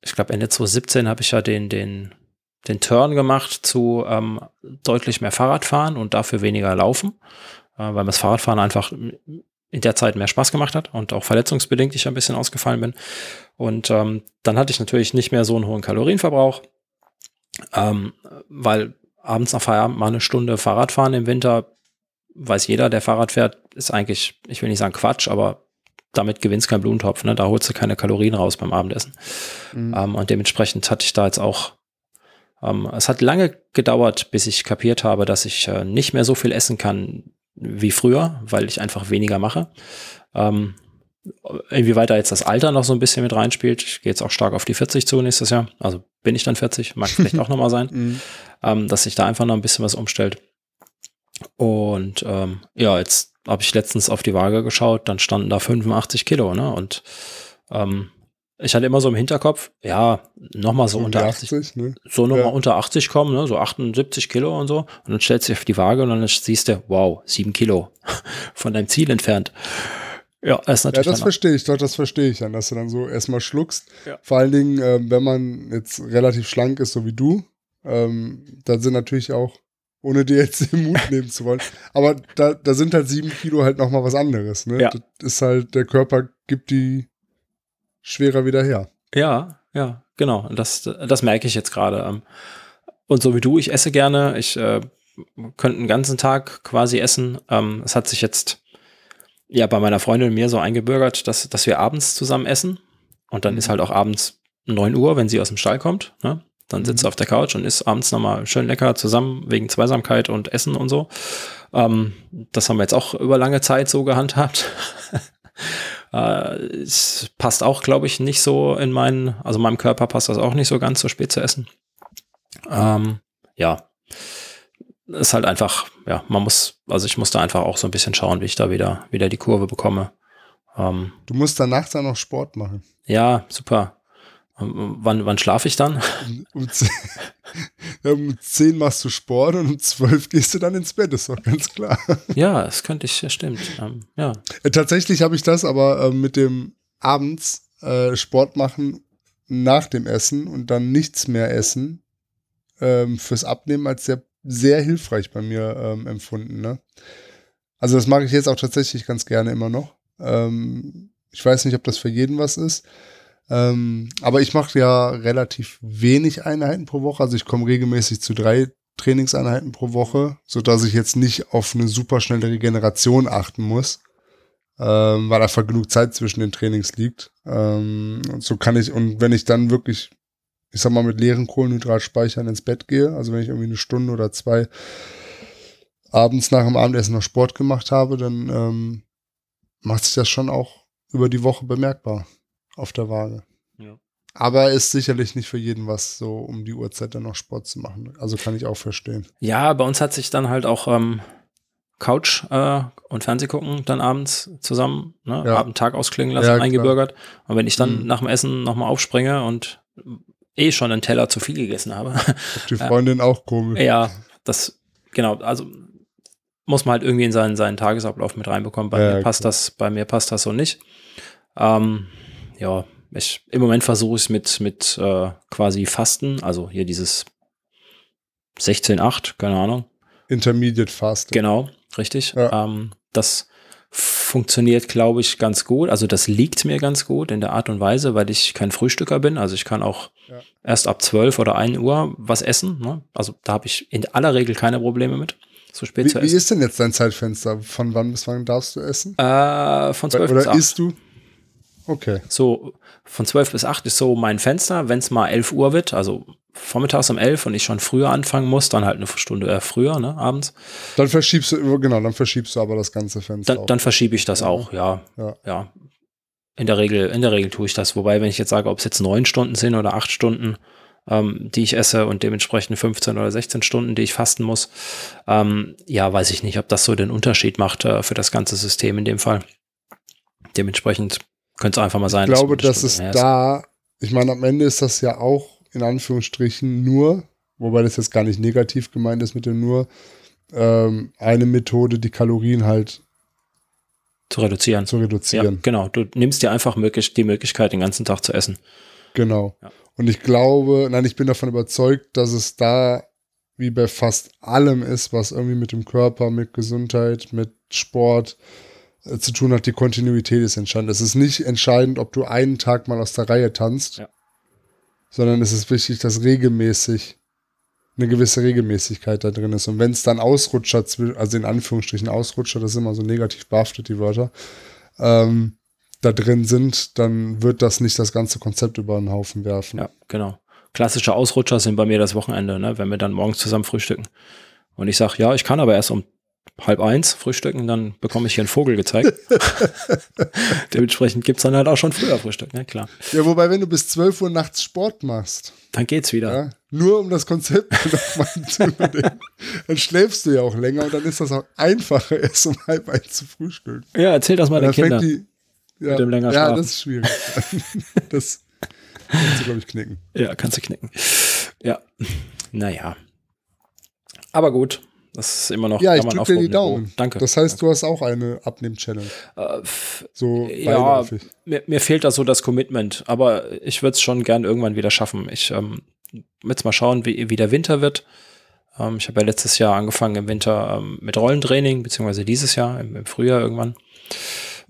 [SPEAKER 1] ich glaube Ende 2017 habe ich ja den, den, den Turn gemacht zu ähm, deutlich mehr Fahrradfahren und dafür weniger Laufen, äh, weil mir das Fahrradfahren einfach in der Zeit mehr Spaß gemacht hat und auch verletzungsbedingt ich ein bisschen ausgefallen bin. Und ähm, dann hatte ich natürlich nicht mehr so einen hohen Kalorienverbrauch ähm, weil abends nach Feierabend mal eine Stunde Fahrrad fahren im Winter, weiß jeder, der Fahrrad fährt, ist eigentlich, ich will nicht sagen Quatsch, aber damit gewinnst kein Blumentopf, ne? Da holst du keine Kalorien raus beim Abendessen. Mhm. Ähm, und dementsprechend hatte ich da jetzt auch Ähm, es hat lange gedauert, bis ich kapiert habe, dass ich äh, nicht mehr so viel essen kann wie früher, weil ich einfach weniger mache. Ähm, inwieweit da jetzt das Alter noch so ein bisschen mit reinspielt. Ich gehe jetzt auch stark auf die 40 zu nächstes Jahr. Also bin ich dann 40, mag vielleicht auch nochmal sein, mhm. ähm, dass sich da einfach noch ein bisschen was umstellt. Und ähm, ja, jetzt habe ich letztens auf die Waage geschaut, dann standen da 85 Kilo, ne? Und ähm, ich hatte immer so im Hinterkopf, ja, nochmal so unter 80, 80 ne? so nochmal ja. unter 80 kommen, ne? so 78 Kilo und so. Und dann stellst du dich auf die Waage und dann siehst du, wow, sieben Kilo von deinem Ziel entfernt.
[SPEAKER 2] Ja, ist natürlich. Ja, das verstehe ich, doch, das verstehe ich dann, dass du dann so erstmal schluckst. Ja. Vor allen Dingen, äh, wenn man jetzt relativ schlank ist, so wie du, ähm, dann sind natürlich auch, ohne dir jetzt den Mut nehmen zu wollen, aber da, da sind halt sieben Kilo halt nochmal was anderes. Ne? Ja. Das ist halt, der Körper gibt die schwerer wieder her.
[SPEAKER 1] Ja, ja, genau. Das, das merke ich jetzt gerade. Ähm. Und so wie du, ich esse gerne. Ich äh, könnte einen ganzen Tag quasi essen. Ähm, es hat sich jetzt ja bei meiner Freundin und mir so eingebürgert, dass, dass wir abends zusammen essen. Und dann ist mhm. halt auch abends 9 Uhr, wenn sie aus dem Stall kommt. Ne? Dann sitzt sie mhm. auf der Couch und isst abends nochmal schön lecker zusammen wegen Zweisamkeit und Essen und so. Ähm, das haben wir jetzt auch über lange Zeit so gehandhabt. äh, es passt auch, glaube ich, nicht so in meinen, also meinem Körper passt das auch nicht so ganz so spät zu essen. Ähm, ja, ist halt einfach, ja, man muss, also ich muss da einfach auch so ein bisschen schauen, wie ich da wieder, wieder die Kurve bekomme.
[SPEAKER 2] Ähm, du musst danach dann noch Sport machen.
[SPEAKER 1] Ja, super. Ähm, wann, wann schlafe ich dann?
[SPEAKER 2] Um, zehn, um 10 machst du Sport und um 12 gehst du dann ins Bett, ist doch ganz klar.
[SPEAKER 1] Ja, das könnte ich, ja, stimmt. Ähm, ja.
[SPEAKER 2] Äh, tatsächlich habe ich das aber äh, mit dem abends äh, Sport machen nach dem Essen und dann nichts mehr essen ähm, fürs Abnehmen als sehr sehr hilfreich bei mir ähm, empfunden. Ne? Also das mache ich jetzt auch tatsächlich ganz gerne immer noch. Ähm, ich weiß nicht, ob das für jeden was ist. Ähm, aber ich mache ja relativ wenig Einheiten pro Woche. Also ich komme regelmäßig zu drei Trainingseinheiten pro Woche, so dass ich jetzt nicht auf eine super schnelle Regeneration achten muss, ähm, weil einfach genug Zeit zwischen den Trainings liegt. Ähm, und so kann ich, und wenn ich dann wirklich ich sag mal, mit leeren Kohlenhydratspeichern ins Bett gehe. Also wenn ich irgendwie eine Stunde oder zwei abends nach dem Abendessen noch Sport gemacht habe, dann ähm, macht sich das schon auch über die Woche bemerkbar auf der Waage. Ja. Aber ist sicherlich nicht für jeden was, so um die Uhrzeit dann noch Sport zu machen. Also kann ich auch verstehen.
[SPEAKER 1] Ja, bei uns hat sich dann halt auch ähm, Couch äh, und Fernseh gucken dann abends zusammen, ne, ja. Abend Tag ausklingen lassen, ja, eingebürgert. Und wenn ich dann mhm. nach dem Essen nochmal aufspringe und eh schon einen Teller zu viel gegessen habe.
[SPEAKER 2] Die Freundin auch komisch.
[SPEAKER 1] Ja, das, genau, also muss man halt irgendwie in seinen, seinen Tagesablauf mit reinbekommen. Bei ja, mir passt klar. das, bei mir passt das so nicht. Ähm, ja, ich, im Moment versuche ich es mit, mit äh, quasi Fasten, also hier dieses 16-8, keine Ahnung.
[SPEAKER 2] Intermediate Fasten.
[SPEAKER 1] Genau, richtig. Ja. Ähm, das funktioniert, glaube ich, ganz gut. Also das liegt mir ganz gut in der Art und Weise, weil ich kein Frühstücker bin. Also ich kann auch ja. erst ab 12 oder 1 Uhr was essen. Ne? Also da habe ich in aller Regel keine Probleme mit. So spät
[SPEAKER 2] wie,
[SPEAKER 1] zu essen.
[SPEAKER 2] Wie ist denn jetzt dein Zeitfenster? Von wann bis wann darfst du essen?
[SPEAKER 1] Äh, von 12
[SPEAKER 2] oder
[SPEAKER 1] bis 8.
[SPEAKER 2] isst du? Okay.
[SPEAKER 1] So von 12 bis 8 ist so mein Fenster. Wenn es mal 11 Uhr wird, also vormittags um 11 und ich schon früher anfangen muss, dann halt eine Stunde äh, früher, ne, abends.
[SPEAKER 2] Dann verschiebst du, genau, dann verschiebst du aber das ganze Fenster.
[SPEAKER 1] Dann, dann verschiebe ich das ja. auch, ja. ja. ja. In der Regel, in der Regel tue ich das. Wobei, wenn ich jetzt sage, ob es jetzt neun Stunden sind oder acht Stunden, ähm, die ich esse und dementsprechend 15 oder 16 Stunden, die ich fasten muss, ähm, ja, weiß ich nicht, ob das so den Unterschied macht äh, für das ganze System in dem Fall. Dementsprechend könnte es einfach mal sein.
[SPEAKER 2] Ich glaube, dass es da, ich meine, am Ende ist das ja auch in Anführungsstrichen nur, wobei das jetzt gar nicht negativ gemeint ist mit dem nur, ähm, eine Methode, die Kalorien halt
[SPEAKER 1] zu reduzieren.
[SPEAKER 2] Zu reduzieren.
[SPEAKER 1] Ja, genau. Du nimmst dir einfach möglich, die Möglichkeit, den ganzen Tag zu essen.
[SPEAKER 2] Genau. Ja. Und ich glaube, nein, ich bin davon überzeugt, dass es da wie bei fast allem ist, was irgendwie mit dem Körper, mit Gesundheit, mit Sport äh, zu tun hat, die Kontinuität ist entscheidend. Es ist nicht entscheidend, ob du einen Tag mal aus der Reihe tanzt, ja sondern es ist wichtig, dass regelmäßig eine gewisse Regelmäßigkeit da drin ist. Und wenn es dann Ausrutscher, also in Anführungsstrichen Ausrutscher, das sind immer so negativ behaftet, die Wörter, ähm, da drin sind, dann wird das nicht das ganze Konzept über den Haufen werfen.
[SPEAKER 1] Ja, genau. klassische Ausrutscher sind bei mir das Wochenende, ne? wenn wir dann morgens zusammen frühstücken. Und ich sage, ja, ich kann aber erst um halb eins frühstücken, dann bekomme ich hier einen Vogel gezeigt. Dementsprechend gibt es dann halt auch schon früher Frühstück, ne? Klar.
[SPEAKER 2] Ja, wobei, wenn du bis 12 Uhr nachts Sport machst.
[SPEAKER 1] Dann geht's wieder. Ja,
[SPEAKER 2] nur um das Konzept nochmal zu übernehmen. Dann schläfst du ja auch länger und dann ist das auch einfacher, erst um halb eins zu frühstücken.
[SPEAKER 1] Ja, erzähl das mal den Kindern. Die,
[SPEAKER 2] ja, ja das ist schwierig. das kannst du, glaube ich, knicken.
[SPEAKER 1] Ja, kannst du knicken. Ja, naja. Aber gut, das ist immer noch.
[SPEAKER 2] Ja, ich drücke dir die Daumen.
[SPEAKER 1] Danke.
[SPEAKER 2] Das heißt, du hast auch eine Abnehm-Challenge. Äh,
[SPEAKER 1] so ja, mir, mir, fehlt da so das Commitment, aber ich würde es schon gern irgendwann wieder schaffen. Ich ähm, jetzt mal schauen, wie, wie der Winter wird. Ähm, ich habe ja letztes Jahr angefangen im Winter ähm, mit Rollentraining, beziehungsweise dieses Jahr im, im Frühjahr irgendwann.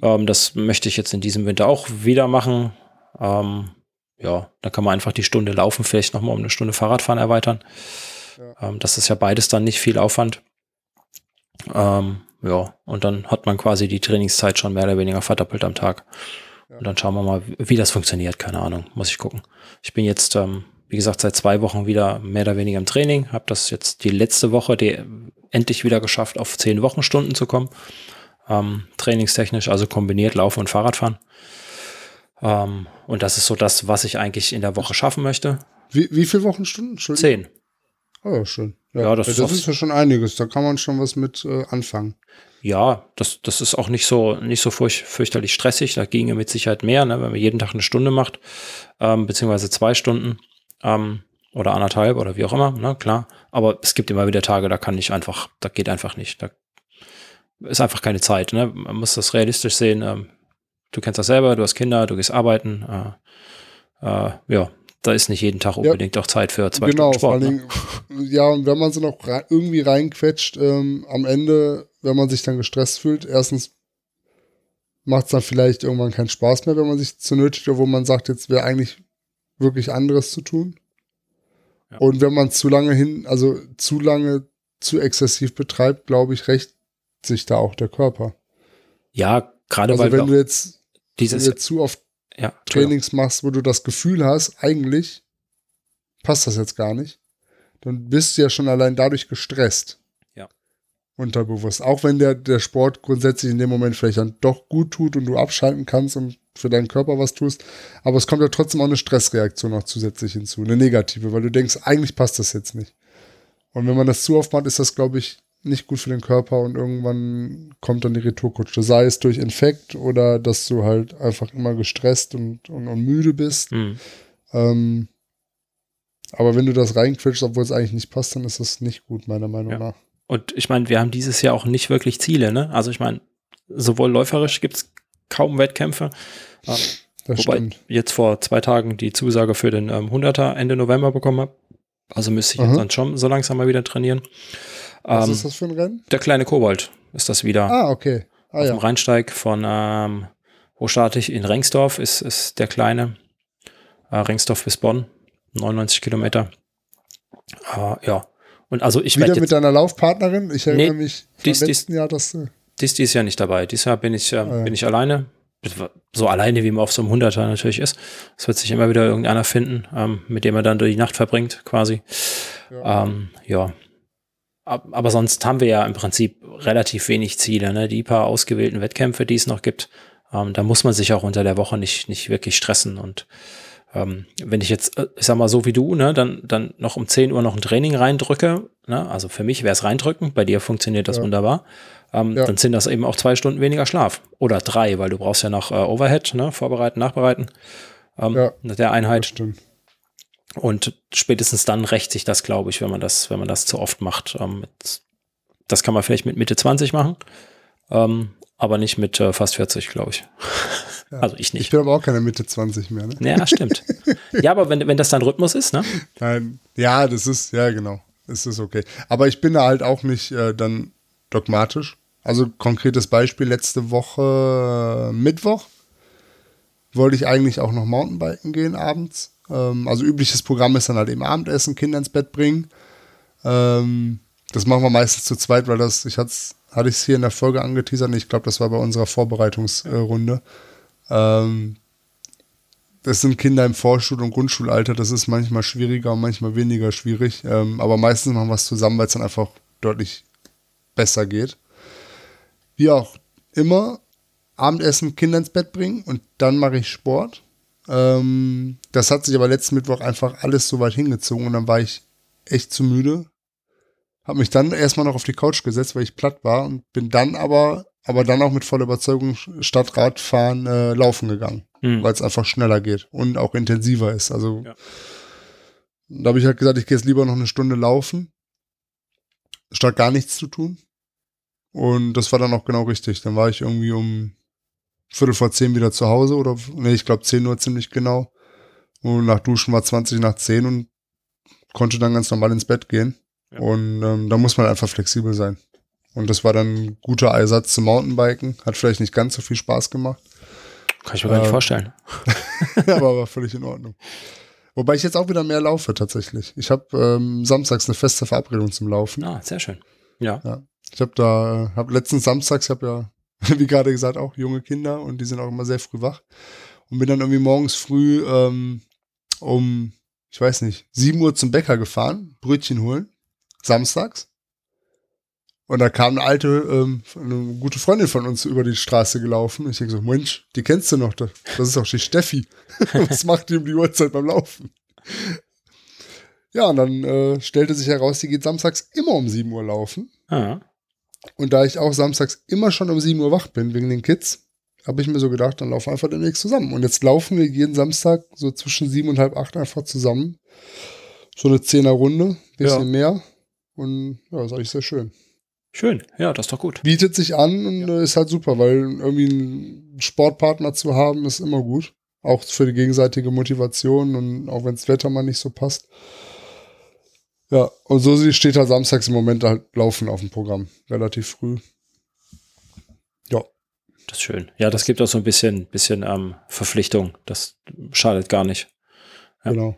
[SPEAKER 1] Ähm, das möchte ich jetzt in diesem Winter auch wieder machen. Ähm, ja, da kann man einfach die Stunde laufen, vielleicht nochmal um eine Stunde Fahrradfahren erweitern. Ja. Ähm, das ist ja beides dann nicht viel Aufwand. Ähm, ja, und dann hat man quasi die Trainingszeit schon mehr oder weniger verdoppelt am Tag. Ja. Und dann schauen wir mal, wie das funktioniert. Keine Ahnung, muss ich gucken. Ich bin jetzt, ähm, wie gesagt, seit zwei Wochen wieder mehr oder weniger im Training. Habe das jetzt die letzte Woche die endlich wieder geschafft, auf zehn Wochenstunden zu kommen. Ähm, trainingstechnisch, also kombiniert Laufen und Fahrradfahren. Ähm, und das ist so das, was ich eigentlich in der Woche schaffen möchte.
[SPEAKER 2] Wie, wie viele Wochenstunden?
[SPEAKER 1] Zehn.
[SPEAKER 2] Oh, schön. Ja, ja das, das ist ja schon einiges. Da kann man schon was mit äh, anfangen.
[SPEAKER 1] Ja, das, das ist auch nicht so, nicht so furch, fürchterlich stressig. Da ginge mit Sicherheit mehr, ne, wenn man jeden Tag eine Stunde macht, ähm, beziehungsweise zwei Stunden ähm, oder anderthalb oder wie auch immer, ne, klar. Aber es gibt immer wieder Tage, da kann ich einfach, da geht einfach nicht. Da ist einfach keine Zeit. Ne? Man muss das realistisch sehen. Ähm, du kennst das selber, du hast Kinder, du gehst arbeiten. Äh, äh, ja, da ist nicht jeden Tag unbedingt ja. auch Zeit für zwei genau, Stunden Sport. Genau,
[SPEAKER 2] vor allem, ne? ja, und wenn man sie noch irgendwie reinquetscht, ähm, am Ende, wenn man sich dann gestresst fühlt, erstens macht es dann vielleicht irgendwann keinen Spaß mehr, wenn man sich zu nötigt, wo man sagt, jetzt wäre eigentlich wirklich anderes zu tun. Ja. Und wenn man zu lange hin, also zu lange zu exzessiv betreibt, glaube ich, rächt sich da auch der Körper.
[SPEAKER 1] Ja, gerade
[SPEAKER 2] also
[SPEAKER 1] weil
[SPEAKER 2] wenn du jetzt, dieses, wenn du jetzt zu oft
[SPEAKER 1] ja,
[SPEAKER 2] Trainings machst, wo du das Gefühl hast, eigentlich passt das jetzt gar nicht, dann bist du ja schon allein dadurch gestresst.
[SPEAKER 1] Ja.
[SPEAKER 2] Unterbewusst. Auch wenn der, der Sport grundsätzlich in dem Moment vielleicht dann doch gut tut und du abschalten kannst und für deinen Körper was tust. Aber es kommt ja trotzdem auch eine Stressreaktion noch zusätzlich hinzu, eine negative, weil du denkst, eigentlich passt das jetzt nicht. Und wenn man das zu oft macht, ist das, glaube ich, nicht gut für den Körper und irgendwann kommt dann die Retourkutsche. Sei es durch Infekt oder dass du halt einfach immer gestresst und, und, und müde bist. Mhm. Ähm, aber wenn du das reinquetschst, obwohl es eigentlich nicht passt, dann ist das nicht gut, meiner Meinung ja. nach.
[SPEAKER 1] Und ich meine, wir haben dieses Jahr auch nicht wirklich Ziele, ne? Also ich meine, sowohl läuferisch gibt es kaum Wettkämpfe. Ähm, das wobei stimmt. ich jetzt vor zwei Tagen die Zusage für den ähm, 100er Ende November bekommen habe. Also müsste ich Aha. jetzt dann schon so langsam mal wieder trainieren.
[SPEAKER 2] Was ähm, ist das für ein Rennen?
[SPEAKER 1] Der kleine Kobold ist das wieder.
[SPEAKER 2] Ah, okay. Ah,
[SPEAKER 1] Auf
[SPEAKER 2] ja.
[SPEAKER 1] dem Rheinsteig von, ähm, wo starte ich? In Rengsdorf ist, ist der kleine. Äh, Rengsdorf bis Bonn, 99 Kilometer. Äh, ja. Und also ich
[SPEAKER 2] Wieder mit deiner Laufpartnerin? Ich erinnere nee, mich vom dies, letzten dies, Jahr, dass du.
[SPEAKER 1] Dies, dies Jahr nicht dabei. Dieses Jahr bin ich, äh, ah, ja. bin ich alleine. So alleine, wie man auf so einem Hunderter natürlich ist. Es wird sich immer wieder irgendeiner finden, ähm, mit dem er dann die Nacht verbringt, quasi. Ja. Ähm, ja aber sonst haben wir ja im Prinzip relativ wenig Ziele. Ne? Die paar ausgewählten Wettkämpfe, die es noch gibt, ähm, da muss man sich auch unter der Woche nicht, nicht wirklich stressen. Und ähm, wenn ich jetzt, äh, ich sag mal so wie du, ne, dann, dann noch um 10 Uhr noch ein Training reindrücke, ne? also für mich wäre es reindrücken, bei dir funktioniert das ja. wunderbar, ähm, ja. dann sind das eben auch zwei Stunden weniger Schlaf. Oder drei, weil du brauchst ja noch äh, Overhead, ne? vorbereiten, nachbereiten ähm, ja, der Einheit. stimmt. Und spätestens dann rächt sich das, glaube ich, wenn man das, wenn man das zu oft macht. Ähm, das kann man vielleicht mit Mitte 20 machen, ähm, aber nicht mit äh, fast 40, glaube ich. Ja. Also ich nicht.
[SPEAKER 2] Ich bin aber auch keine Mitte 20 mehr, ne?
[SPEAKER 1] Ja, stimmt. ja, aber wenn, wenn das dein Rhythmus ist, ne?
[SPEAKER 2] Nein, ja, das ist, ja, genau. Das ist okay. Aber ich bin da halt auch nicht äh, dann dogmatisch. Also konkretes Beispiel, letzte Woche Mittwoch wollte ich eigentlich auch noch Mountainbiken gehen abends. Ähm, also übliches Programm ist dann halt eben Abendessen, Kinder ins Bett bringen. Ähm, das machen wir meistens zu zweit, weil das, ich hatte es hier in der Folge angeteasert ich glaube, das war bei unserer Vorbereitungsrunde. Ähm, das sind Kinder im Vorschul- und Grundschulalter, das ist manchmal schwieriger und manchmal weniger schwierig. Ähm, aber meistens machen wir es zusammen, weil es dann einfach deutlich besser geht. Wie auch immer, Abendessen, Kinder ins Bett bringen und dann mache ich Sport. Ähm, das hat sich aber letzten Mittwoch einfach alles so weit hingezogen und dann war ich echt zu müde. Hab mich dann erstmal noch auf die Couch gesetzt, weil ich platt war und bin dann aber, aber dann auch mit voller Überzeugung statt Radfahren äh, laufen gegangen mhm. weil es einfach schneller geht und auch intensiver ist. Also ja. da habe ich halt gesagt, ich gehe jetzt lieber noch eine Stunde laufen, statt gar nichts zu tun. Und das war dann auch genau richtig. Dann war ich irgendwie um Viertel vor zehn wieder zu Hause oder, nee, ich glaube zehn Uhr ziemlich genau. Und nach Duschen war 20 nach zehn und konnte dann ganz normal ins Bett gehen. Ja. Und ähm, da muss man einfach flexibel sein. Und das war dann ein guter Ersatz zum Mountainbiken. Hat vielleicht nicht ganz so viel Spaß gemacht.
[SPEAKER 1] Kann ich mir gar nicht ähm, vorstellen.
[SPEAKER 2] aber war völlig in Ordnung. Wobei ich jetzt auch wieder mehr laufe tatsächlich. Ich habe ähm, samstags eine feste Verabredung zum Laufen.
[SPEAKER 1] Ah, sehr schön. Ja.
[SPEAKER 2] ja. Ich habe da, habe letzten Samstags, ich habe ja, wie gerade gesagt, auch junge Kinder und die sind auch immer sehr früh wach. Und bin dann irgendwie morgens früh ähm, um, ich weiß nicht, 7 Uhr zum Bäcker gefahren, Brötchen holen, samstags. Und da kam eine alte, ähm, eine gute Freundin von uns über die Straße gelaufen. Ich denke so, Mensch, die kennst du noch. Das ist doch die Steffi. Was macht die um die Uhrzeit beim Laufen? Ja, und dann äh, stellte sich heraus, die geht samstags immer um 7 Uhr laufen. Ah. Und da ich auch samstags immer schon um 7 Uhr wach bin, wegen den Kids, habe ich mir so gedacht, dann laufen wir einfach demnächst zusammen. Und jetzt laufen wir jeden Samstag so zwischen 7 und halb 8 einfach zusammen. So eine Zehner-Runde, bisschen ja. mehr. Und ja, das ist eigentlich sehr schön.
[SPEAKER 1] Schön, ja, das ist doch gut.
[SPEAKER 2] Bietet sich an und ja. ist halt super, weil irgendwie einen Sportpartner zu haben, ist immer gut. Auch für die gegenseitige Motivation und auch wenn das Wetter mal nicht so passt. Ja, und so steht halt samstags im Moment halt Laufen auf dem Programm. Relativ früh. Ja.
[SPEAKER 1] Das ist schön. Ja, das gibt auch so ein bisschen, bisschen ähm, Verpflichtung. Das schadet gar nicht.
[SPEAKER 2] Ja. Genau.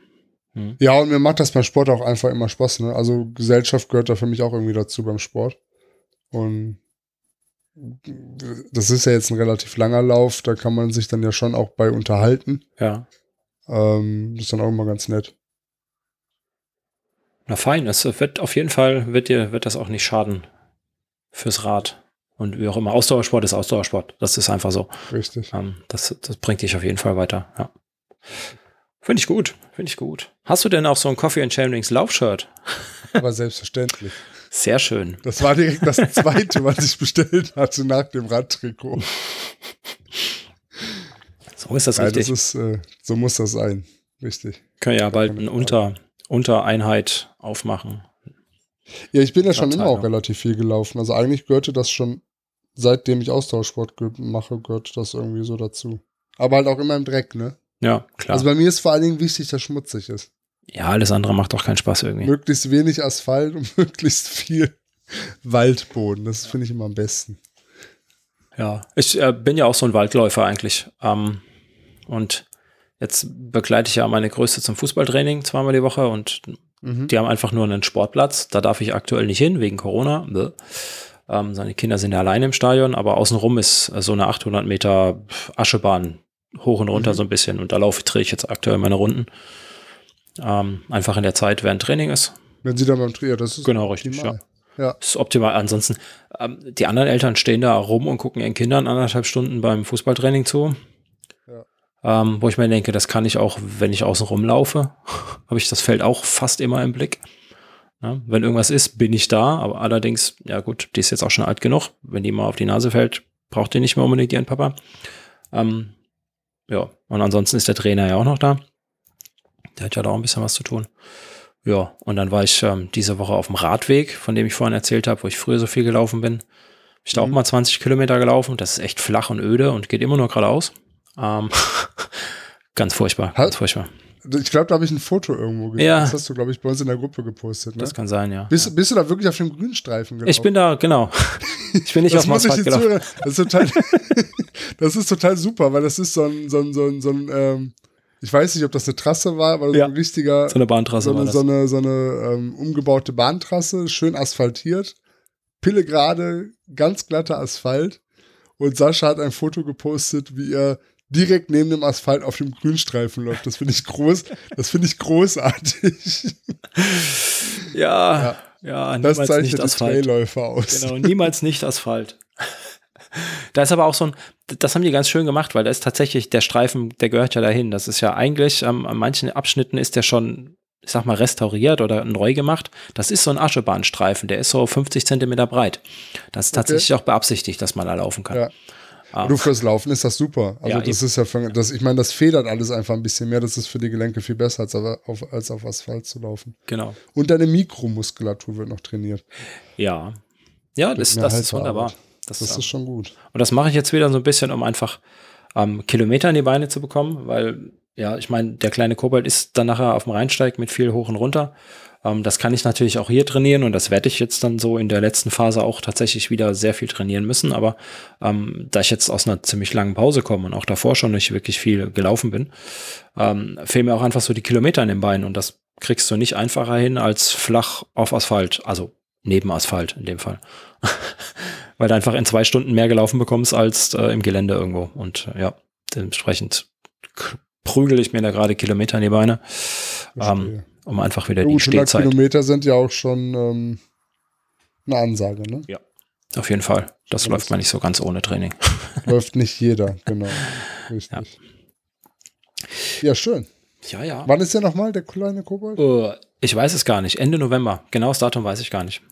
[SPEAKER 2] Hm. Ja, und mir macht das beim Sport auch einfach immer Spaß. Ne? Also Gesellschaft gehört da für mich auch irgendwie dazu beim Sport. Und das ist ja jetzt ein relativ langer Lauf, da kann man sich dann ja schon auch bei unterhalten.
[SPEAKER 1] Ja.
[SPEAKER 2] Ähm, das ist dann auch immer ganz nett.
[SPEAKER 1] Na fein, es wird auf jeden Fall, wird dir, wird das auch nicht schaden fürs Rad. Und wie auch immer, Ausdauersport ist Ausdauersport. Das ist einfach so.
[SPEAKER 2] Richtig.
[SPEAKER 1] Ähm, das, das bringt dich auf jeden Fall weiter, ja. Finde ich gut, finde ich gut. Hast du denn auch so ein Coffee and Chainrings Laufshirt?
[SPEAKER 2] Aber selbstverständlich.
[SPEAKER 1] Sehr schön.
[SPEAKER 2] Das war direkt das zweite, was ich bestellt hatte nach dem Radtrikot.
[SPEAKER 1] So ist das ja, richtig.
[SPEAKER 2] Das ist, äh, so muss das sein. Richtig.
[SPEAKER 1] Können ja bald eine Unter, Untereinheit aufmachen.
[SPEAKER 2] Ja, ich bin ja schon immer auch relativ viel gelaufen. Also eigentlich gehörte das schon, seitdem ich Austauschsport mache, gehört das irgendwie so dazu. Aber halt auch immer im Dreck, ne?
[SPEAKER 1] Ja, klar.
[SPEAKER 2] Also bei mir ist vor allen Dingen wichtig, dass schmutzig ist.
[SPEAKER 1] Ja, alles andere macht doch keinen Spaß irgendwie.
[SPEAKER 2] Möglichst wenig Asphalt und möglichst viel Waldboden. Das finde ich immer am besten.
[SPEAKER 1] Ja, ich äh, bin ja auch so ein Waldläufer eigentlich. Ähm, und jetzt begleite ich ja meine Größte zum Fußballtraining zweimal die Woche und mhm. die haben einfach nur einen Sportplatz. Da darf ich aktuell nicht hin, wegen Corona. Ähm, seine Kinder sind ja alleine im Stadion, aber außenrum ist so eine 800 Meter Aschebahn hoch und runter mhm. so ein bisschen. Und da laufe ich, drehe ich jetzt aktuell meine Runden. Ähm, einfach in der Zeit, während Training ist.
[SPEAKER 2] Wenn sie dann beim Training, das ist
[SPEAKER 1] genau richtig. Ja. ja. Das ist optimal. Ansonsten, ähm, die anderen Eltern stehen da rum und gucken ihren Kindern anderthalb Stunden beim Fußballtraining zu. Ähm, wo ich mir denke, das kann ich auch, wenn ich außen rumlaufe, habe ich das Feld auch fast immer im Blick. Ja, wenn irgendwas ist, bin ich da, aber allerdings, ja gut, die ist jetzt auch schon alt genug. Wenn die mal auf die Nase fällt, braucht die nicht mehr unbedingt ihren Papa. Ähm, ja, und ansonsten ist der Trainer ja auch noch da. Der hat ja da auch ein bisschen was zu tun. Ja, und dann war ich ähm, diese Woche auf dem Radweg, von dem ich vorhin erzählt habe, wo ich früher so viel gelaufen bin. Ich da mhm. auch mal 20 Kilometer gelaufen. Das ist echt flach und öde und geht immer nur geradeaus. Ähm, ganz furchtbar, ganz furchtbar.
[SPEAKER 2] Ich glaube, da habe ich ein Foto irgendwo
[SPEAKER 1] gesehen. Ja.
[SPEAKER 2] Das hast du, glaube ich, bei uns in der Gruppe gepostet. Ne?
[SPEAKER 1] Das kann sein, ja.
[SPEAKER 2] Bist, bist, du da wirklich auf dem Grünstreifen
[SPEAKER 1] gelaufen? Ich bin da, genau. Ich bin nicht auf dem Asphalt gelaufen.
[SPEAKER 2] Das ist, total, das ist total super, weil das ist so ein, so ein, so ein, so ein ähm, ich weiß nicht, ob das eine Trasse war, aber ja. so ein richtiger.
[SPEAKER 1] So eine Bahntrasse
[SPEAKER 2] so eine, So eine, so eine ähm, umgebaute Bahntrasse, schön asphaltiert. Pille gerade, ganz glatter Asphalt. Und Sascha hat ein Foto gepostet, wie er direkt neben dem Asphalt auf dem Grünstreifen läuft. Das finde ich groß, das finde ich großartig.
[SPEAKER 1] Ja, ja, ja
[SPEAKER 2] das zeichnet nicht Asphalt. aus.
[SPEAKER 1] Genau, niemals nicht Asphalt. Da ist aber auch so ein, das haben die ganz schön gemacht, weil da ist tatsächlich der Streifen, der gehört ja dahin. Das ist ja eigentlich, ähm, an manchen Abschnitten ist der schon, ich sag mal, restauriert oder neu gemacht. Das ist so ein Aschebahnstreifen, der ist so 50 Zentimeter breit. Das ist okay. tatsächlich auch beabsichtigt, dass man da laufen kann. Ja.
[SPEAKER 2] Ah. Du fürs Laufen ist das super. Also ja, das eben. ist ja, für, das, ich meine, das federt alles einfach ein bisschen mehr. Das ist für die Gelenke viel besser, als auf, als auf Asphalt zu laufen.
[SPEAKER 1] Genau.
[SPEAKER 2] Und deine Mikromuskulatur wird noch trainiert.
[SPEAKER 1] Ja. Ja, das, das ist wunderbar.
[SPEAKER 2] Das, das ist schon gut.
[SPEAKER 1] Und das mache ich jetzt wieder so ein bisschen, um einfach ähm, Kilometer in die Beine zu bekommen, weil, ja, ich meine, der kleine Kobold ist dann nachher auf dem Rheinsteig mit viel hoch und runter. Ähm, das kann ich natürlich auch hier trainieren und das werde ich jetzt dann so in der letzten Phase auch tatsächlich wieder sehr viel trainieren müssen. Aber ähm, da ich jetzt aus einer ziemlich langen Pause komme und auch davor schon nicht wirklich viel gelaufen bin, ähm, fehlen mir auch einfach so die Kilometer in den Beinen und das kriegst du nicht einfacher hin als flach auf Asphalt, also neben Asphalt in dem Fall. weil du einfach in zwei Stunden mehr gelaufen bekommst als äh, im Gelände irgendwo. Und äh, ja, dementsprechend prügel ich mir da gerade Kilometer in die Beine, ähm, um einfach wieder ja, die Stehzeit.
[SPEAKER 2] Kilometer sind ja auch schon ähm, eine Ansage, ne?
[SPEAKER 1] Ja, auf jeden Fall. Das ja, läuft man nicht so ganz ohne Training.
[SPEAKER 2] Läuft nicht jeder, genau. Richtig. Ja, ja schön.
[SPEAKER 1] Ja, ja.
[SPEAKER 2] Wann ist der nochmal, der kleine Kobold? Uh,
[SPEAKER 1] ich weiß es gar nicht. Ende November. Genaues Datum weiß ich gar nicht.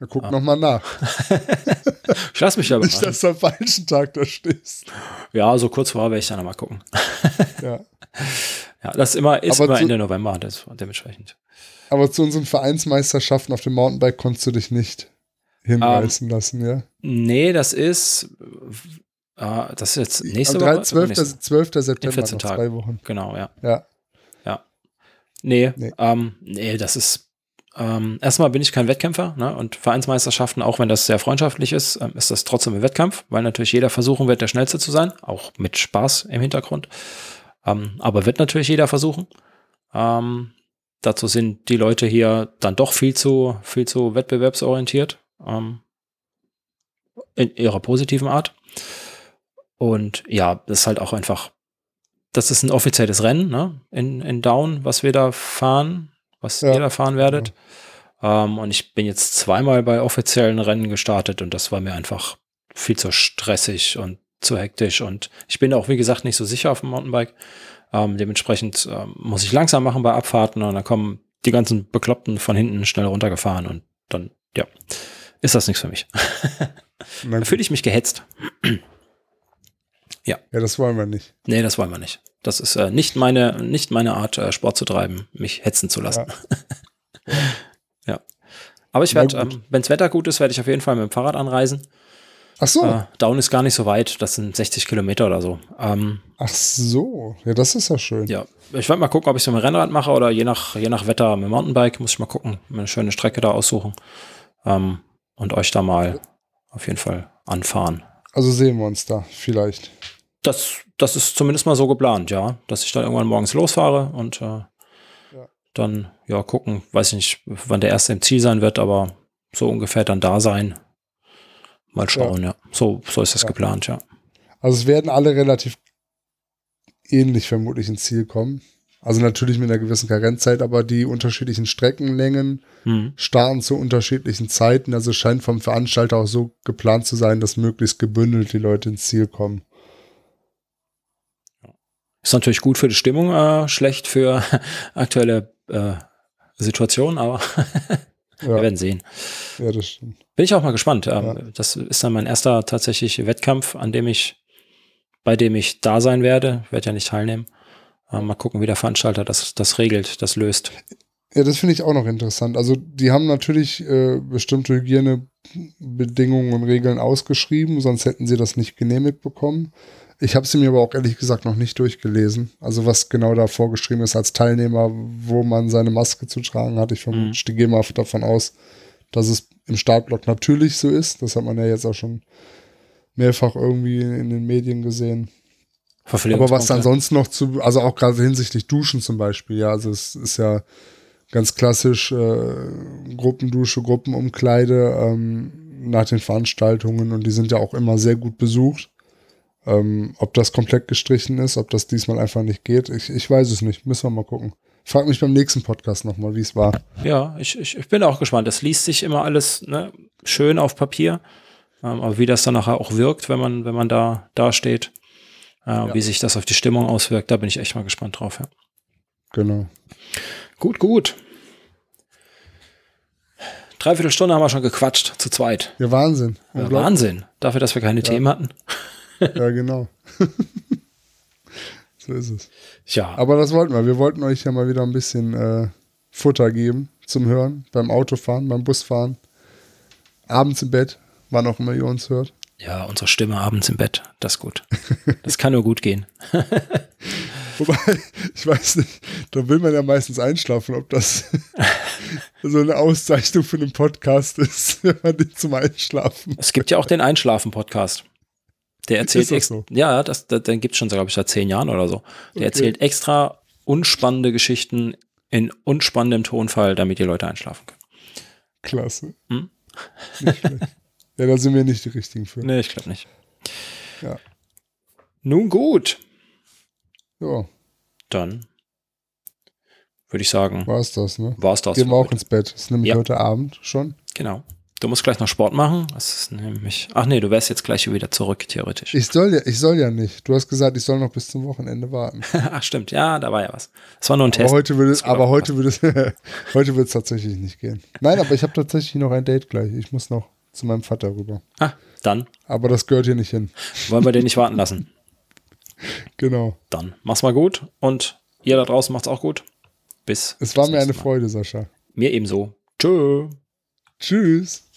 [SPEAKER 2] Ja, guck ah. nochmal nach.
[SPEAKER 1] ich lass mich aber
[SPEAKER 2] Nicht, dass du am falschen Tag da stehst.
[SPEAKER 1] Ja, so kurz vorher werde ich dann nochmal gucken.
[SPEAKER 2] ja.
[SPEAKER 1] Ja, das ist immer, ist immer Ende November, das, dementsprechend.
[SPEAKER 2] Aber zu unseren Vereinsmeisterschaften auf dem Mountainbike konntest du dich nicht hinreißen um, ähm, lassen, ja?
[SPEAKER 1] Nee, das ist, äh, das ist jetzt nächste
[SPEAKER 2] Am 3,
[SPEAKER 1] Woche.
[SPEAKER 2] 12. Nächste, 12. September, in
[SPEAKER 1] 14 Tagen.
[SPEAKER 2] zwei Wochen.
[SPEAKER 1] Genau, ja.
[SPEAKER 2] Ja.
[SPEAKER 1] Ja. Nee, nee. Ähm, nee das ist, ähm, erstmal bin ich kein Wettkämpfer ne? und Vereinsmeisterschaften, auch wenn das sehr freundschaftlich ist, ähm, ist das trotzdem ein Wettkampf, weil natürlich jeder versuchen wird, der Schnellste zu sein, auch mit Spaß im Hintergrund. Ähm, aber wird natürlich jeder versuchen. Ähm, dazu sind die Leute hier dann doch viel zu, viel zu wettbewerbsorientiert ähm, in ihrer positiven Art. Und ja, das ist halt auch einfach, das ist ein offizielles Rennen ne? in, in Down, was wir da fahren was ja. ihr da fahren werdet. Ja. Ähm, und ich bin jetzt zweimal bei offiziellen Rennen gestartet und das war mir einfach viel zu stressig und zu hektisch. Und ich bin auch, wie gesagt, nicht so sicher auf dem Mountainbike. Ähm, dementsprechend ähm, muss ich langsam machen bei Abfahrten und dann kommen die ganzen Bekloppten von hinten schnell runtergefahren und dann, ja, ist das nichts für mich. da fühle ich mich gehetzt. ja.
[SPEAKER 2] Ja, das wollen wir nicht.
[SPEAKER 1] Nee, das wollen wir nicht. Das ist äh, nicht meine, nicht meine Art, äh, Sport zu treiben, mich hetzen zu lassen. Ja. ja. Aber ich werde, ähm, wenn das Wetter gut ist, werde ich auf jeden Fall mit dem Fahrrad anreisen.
[SPEAKER 2] Ach so.
[SPEAKER 1] Äh, Down ist gar nicht so weit, das sind 60 Kilometer oder so. Ähm,
[SPEAKER 2] Ach so, ja, das ist ja schön.
[SPEAKER 1] Ja, ich werde mal gucken, ob ich es mit dem Rennrad mache oder je nach, je nach Wetter mit dem Mountainbike, muss ich mal gucken, eine schöne Strecke da aussuchen ähm, und euch da mal auf jeden Fall anfahren.
[SPEAKER 2] Also sehen wir uns da vielleicht.
[SPEAKER 1] Das, das ist zumindest mal so geplant, ja. Dass ich dann irgendwann morgens losfahre und äh, ja. dann, ja, gucken, weiß ich nicht, wann der erste im Ziel sein wird, aber so ungefähr dann da sein. Mal schauen, ja. ja. So, so ist das ja. geplant, ja.
[SPEAKER 2] Also es werden alle relativ ähnlich vermutlich ins Ziel kommen. Also natürlich mit einer gewissen Karenzzeit, aber die unterschiedlichen Streckenlängen mhm. starten zu unterschiedlichen Zeiten. Also es scheint vom Veranstalter auch so geplant zu sein, dass möglichst gebündelt die Leute ins Ziel kommen.
[SPEAKER 1] Ist natürlich gut für die Stimmung, äh, schlecht für aktuelle äh, Situationen, aber ja. wir werden sehen.
[SPEAKER 2] Ja, das stimmt.
[SPEAKER 1] Bin ich auch mal gespannt. Ähm, ja. Das ist dann mein erster tatsächlich Wettkampf, an dem ich, bei dem ich da sein werde. Ich werde ja nicht teilnehmen. Äh, mal gucken, wie der Veranstalter das, das regelt, das löst.
[SPEAKER 2] Ja, das finde ich auch noch interessant. Also die haben natürlich äh, bestimmte Hygienebedingungen und Regeln ausgeschrieben, sonst hätten sie das nicht genehmigt bekommen. Ich habe sie mir aber auch ehrlich gesagt noch nicht durchgelesen. Also was genau da vorgeschrieben ist als Teilnehmer, wo man seine Maske zu tragen hat. Ich mhm. gehe mal davon aus, dass es im Startblock natürlich so ist. Das hat man ja jetzt auch schon mehrfach irgendwie in den Medien gesehen. Aber was ansonsten noch zu, also auch gerade hinsichtlich Duschen zum Beispiel, ja, also es ist ja ganz klassisch äh, Gruppendusche, Gruppenumkleide ähm, nach den Veranstaltungen und die sind ja auch immer sehr gut besucht. Ähm, ob das komplett gestrichen ist, ob das diesmal einfach nicht geht, ich, ich weiß es nicht. Müssen wir mal gucken. Frag mich beim nächsten Podcast nochmal, wie es war.
[SPEAKER 1] Ja, ich, ich, ich bin auch gespannt. Das liest sich immer alles ne, schön auf Papier. Ähm, aber wie das dann nachher auch wirkt, wenn man, wenn man da, da steht, äh, ja. wie sich das auf die Stimmung auswirkt, da bin ich echt mal gespannt drauf. Ja.
[SPEAKER 2] Genau.
[SPEAKER 1] Gut, gut. Dreiviertel Stunde haben wir schon gequatscht, zu zweit.
[SPEAKER 2] Ja, Wahnsinn.
[SPEAKER 1] Ja, Wahnsinn. Dafür, dass wir keine ja. Themen hatten.
[SPEAKER 2] Ja, genau. so ist es.
[SPEAKER 1] Ja.
[SPEAKER 2] Aber das wollten wir. Wir wollten euch ja mal wieder ein bisschen äh, Futter geben zum Hören. Beim Autofahren, beim Busfahren. Abends im Bett, wann auch immer ihr uns hört.
[SPEAKER 1] Ja, unsere Stimme abends im Bett. Das ist gut. Das kann nur gut gehen.
[SPEAKER 2] Wobei, ich weiß nicht, da will man ja meistens einschlafen, ob das so eine Auszeichnung für einen Podcast ist, wenn man den zum Einschlafen.
[SPEAKER 1] Es gibt ja auch den Einschlafen-Podcast. Der erzählt
[SPEAKER 2] das so?
[SPEAKER 1] Ja, das, das, den gibt es schon, glaube ich, seit zehn Jahren oder so. Der okay. erzählt extra unspannende Geschichten in unspannendem Tonfall, damit die Leute einschlafen können.
[SPEAKER 2] Klasse. Hm? ja, da sind wir nicht die richtigen für.
[SPEAKER 1] Nee, ich glaube nicht.
[SPEAKER 2] Ja.
[SPEAKER 1] Nun gut.
[SPEAKER 2] Ja.
[SPEAKER 1] Dann würde ich sagen.
[SPEAKER 2] War es das, ne?
[SPEAKER 1] War es das.
[SPEAKER 2] Gehen wir auch ins Bett. Das ist nämlich ja. heute Abend schon.
[SPEAKER 1] Genau. Du musst gleich noch Sport machen. Nämlich. Ach nee, du wärst jetzt gleich wieder zurück, theoretisch.
[SPEAKER 2] Ich soll ja, ich soll ja nicht. Du hast gesagt, ich soll noch bis zum Wochenende warten.
[SPEAKER 1] Ach, stimmt. Ja, da war ja was. Das war nur ein
[SPEAKER 2] aber
[SPEAKER 1] Test.
[SPEAKER 2] Heute würde, aber heute würde es, heute wird es tatsächlich nicht gehen. Nein, aber ich habe tatsächlich noch ein Date gleich. Ich muss noch zu meinem Vater rüber.
[SPEAKER 1] Ah, dann.
[SPEAKER 2] Aber das gehört hier nicht hin.
[SPEAKER 1] Wollen wir den nicht warten lassen?
[SPEAKER 2] Genau.
[SPEAKER 1] Dann mach's mal gut und ihr da draußen macht's auch gut. Bis.
[SPEAKER 2] Es war mir eine Freude, Sascha.
[SPEAKER 1] Mir ebenso. Tschö.
[SPEAKER 2] Tschüss.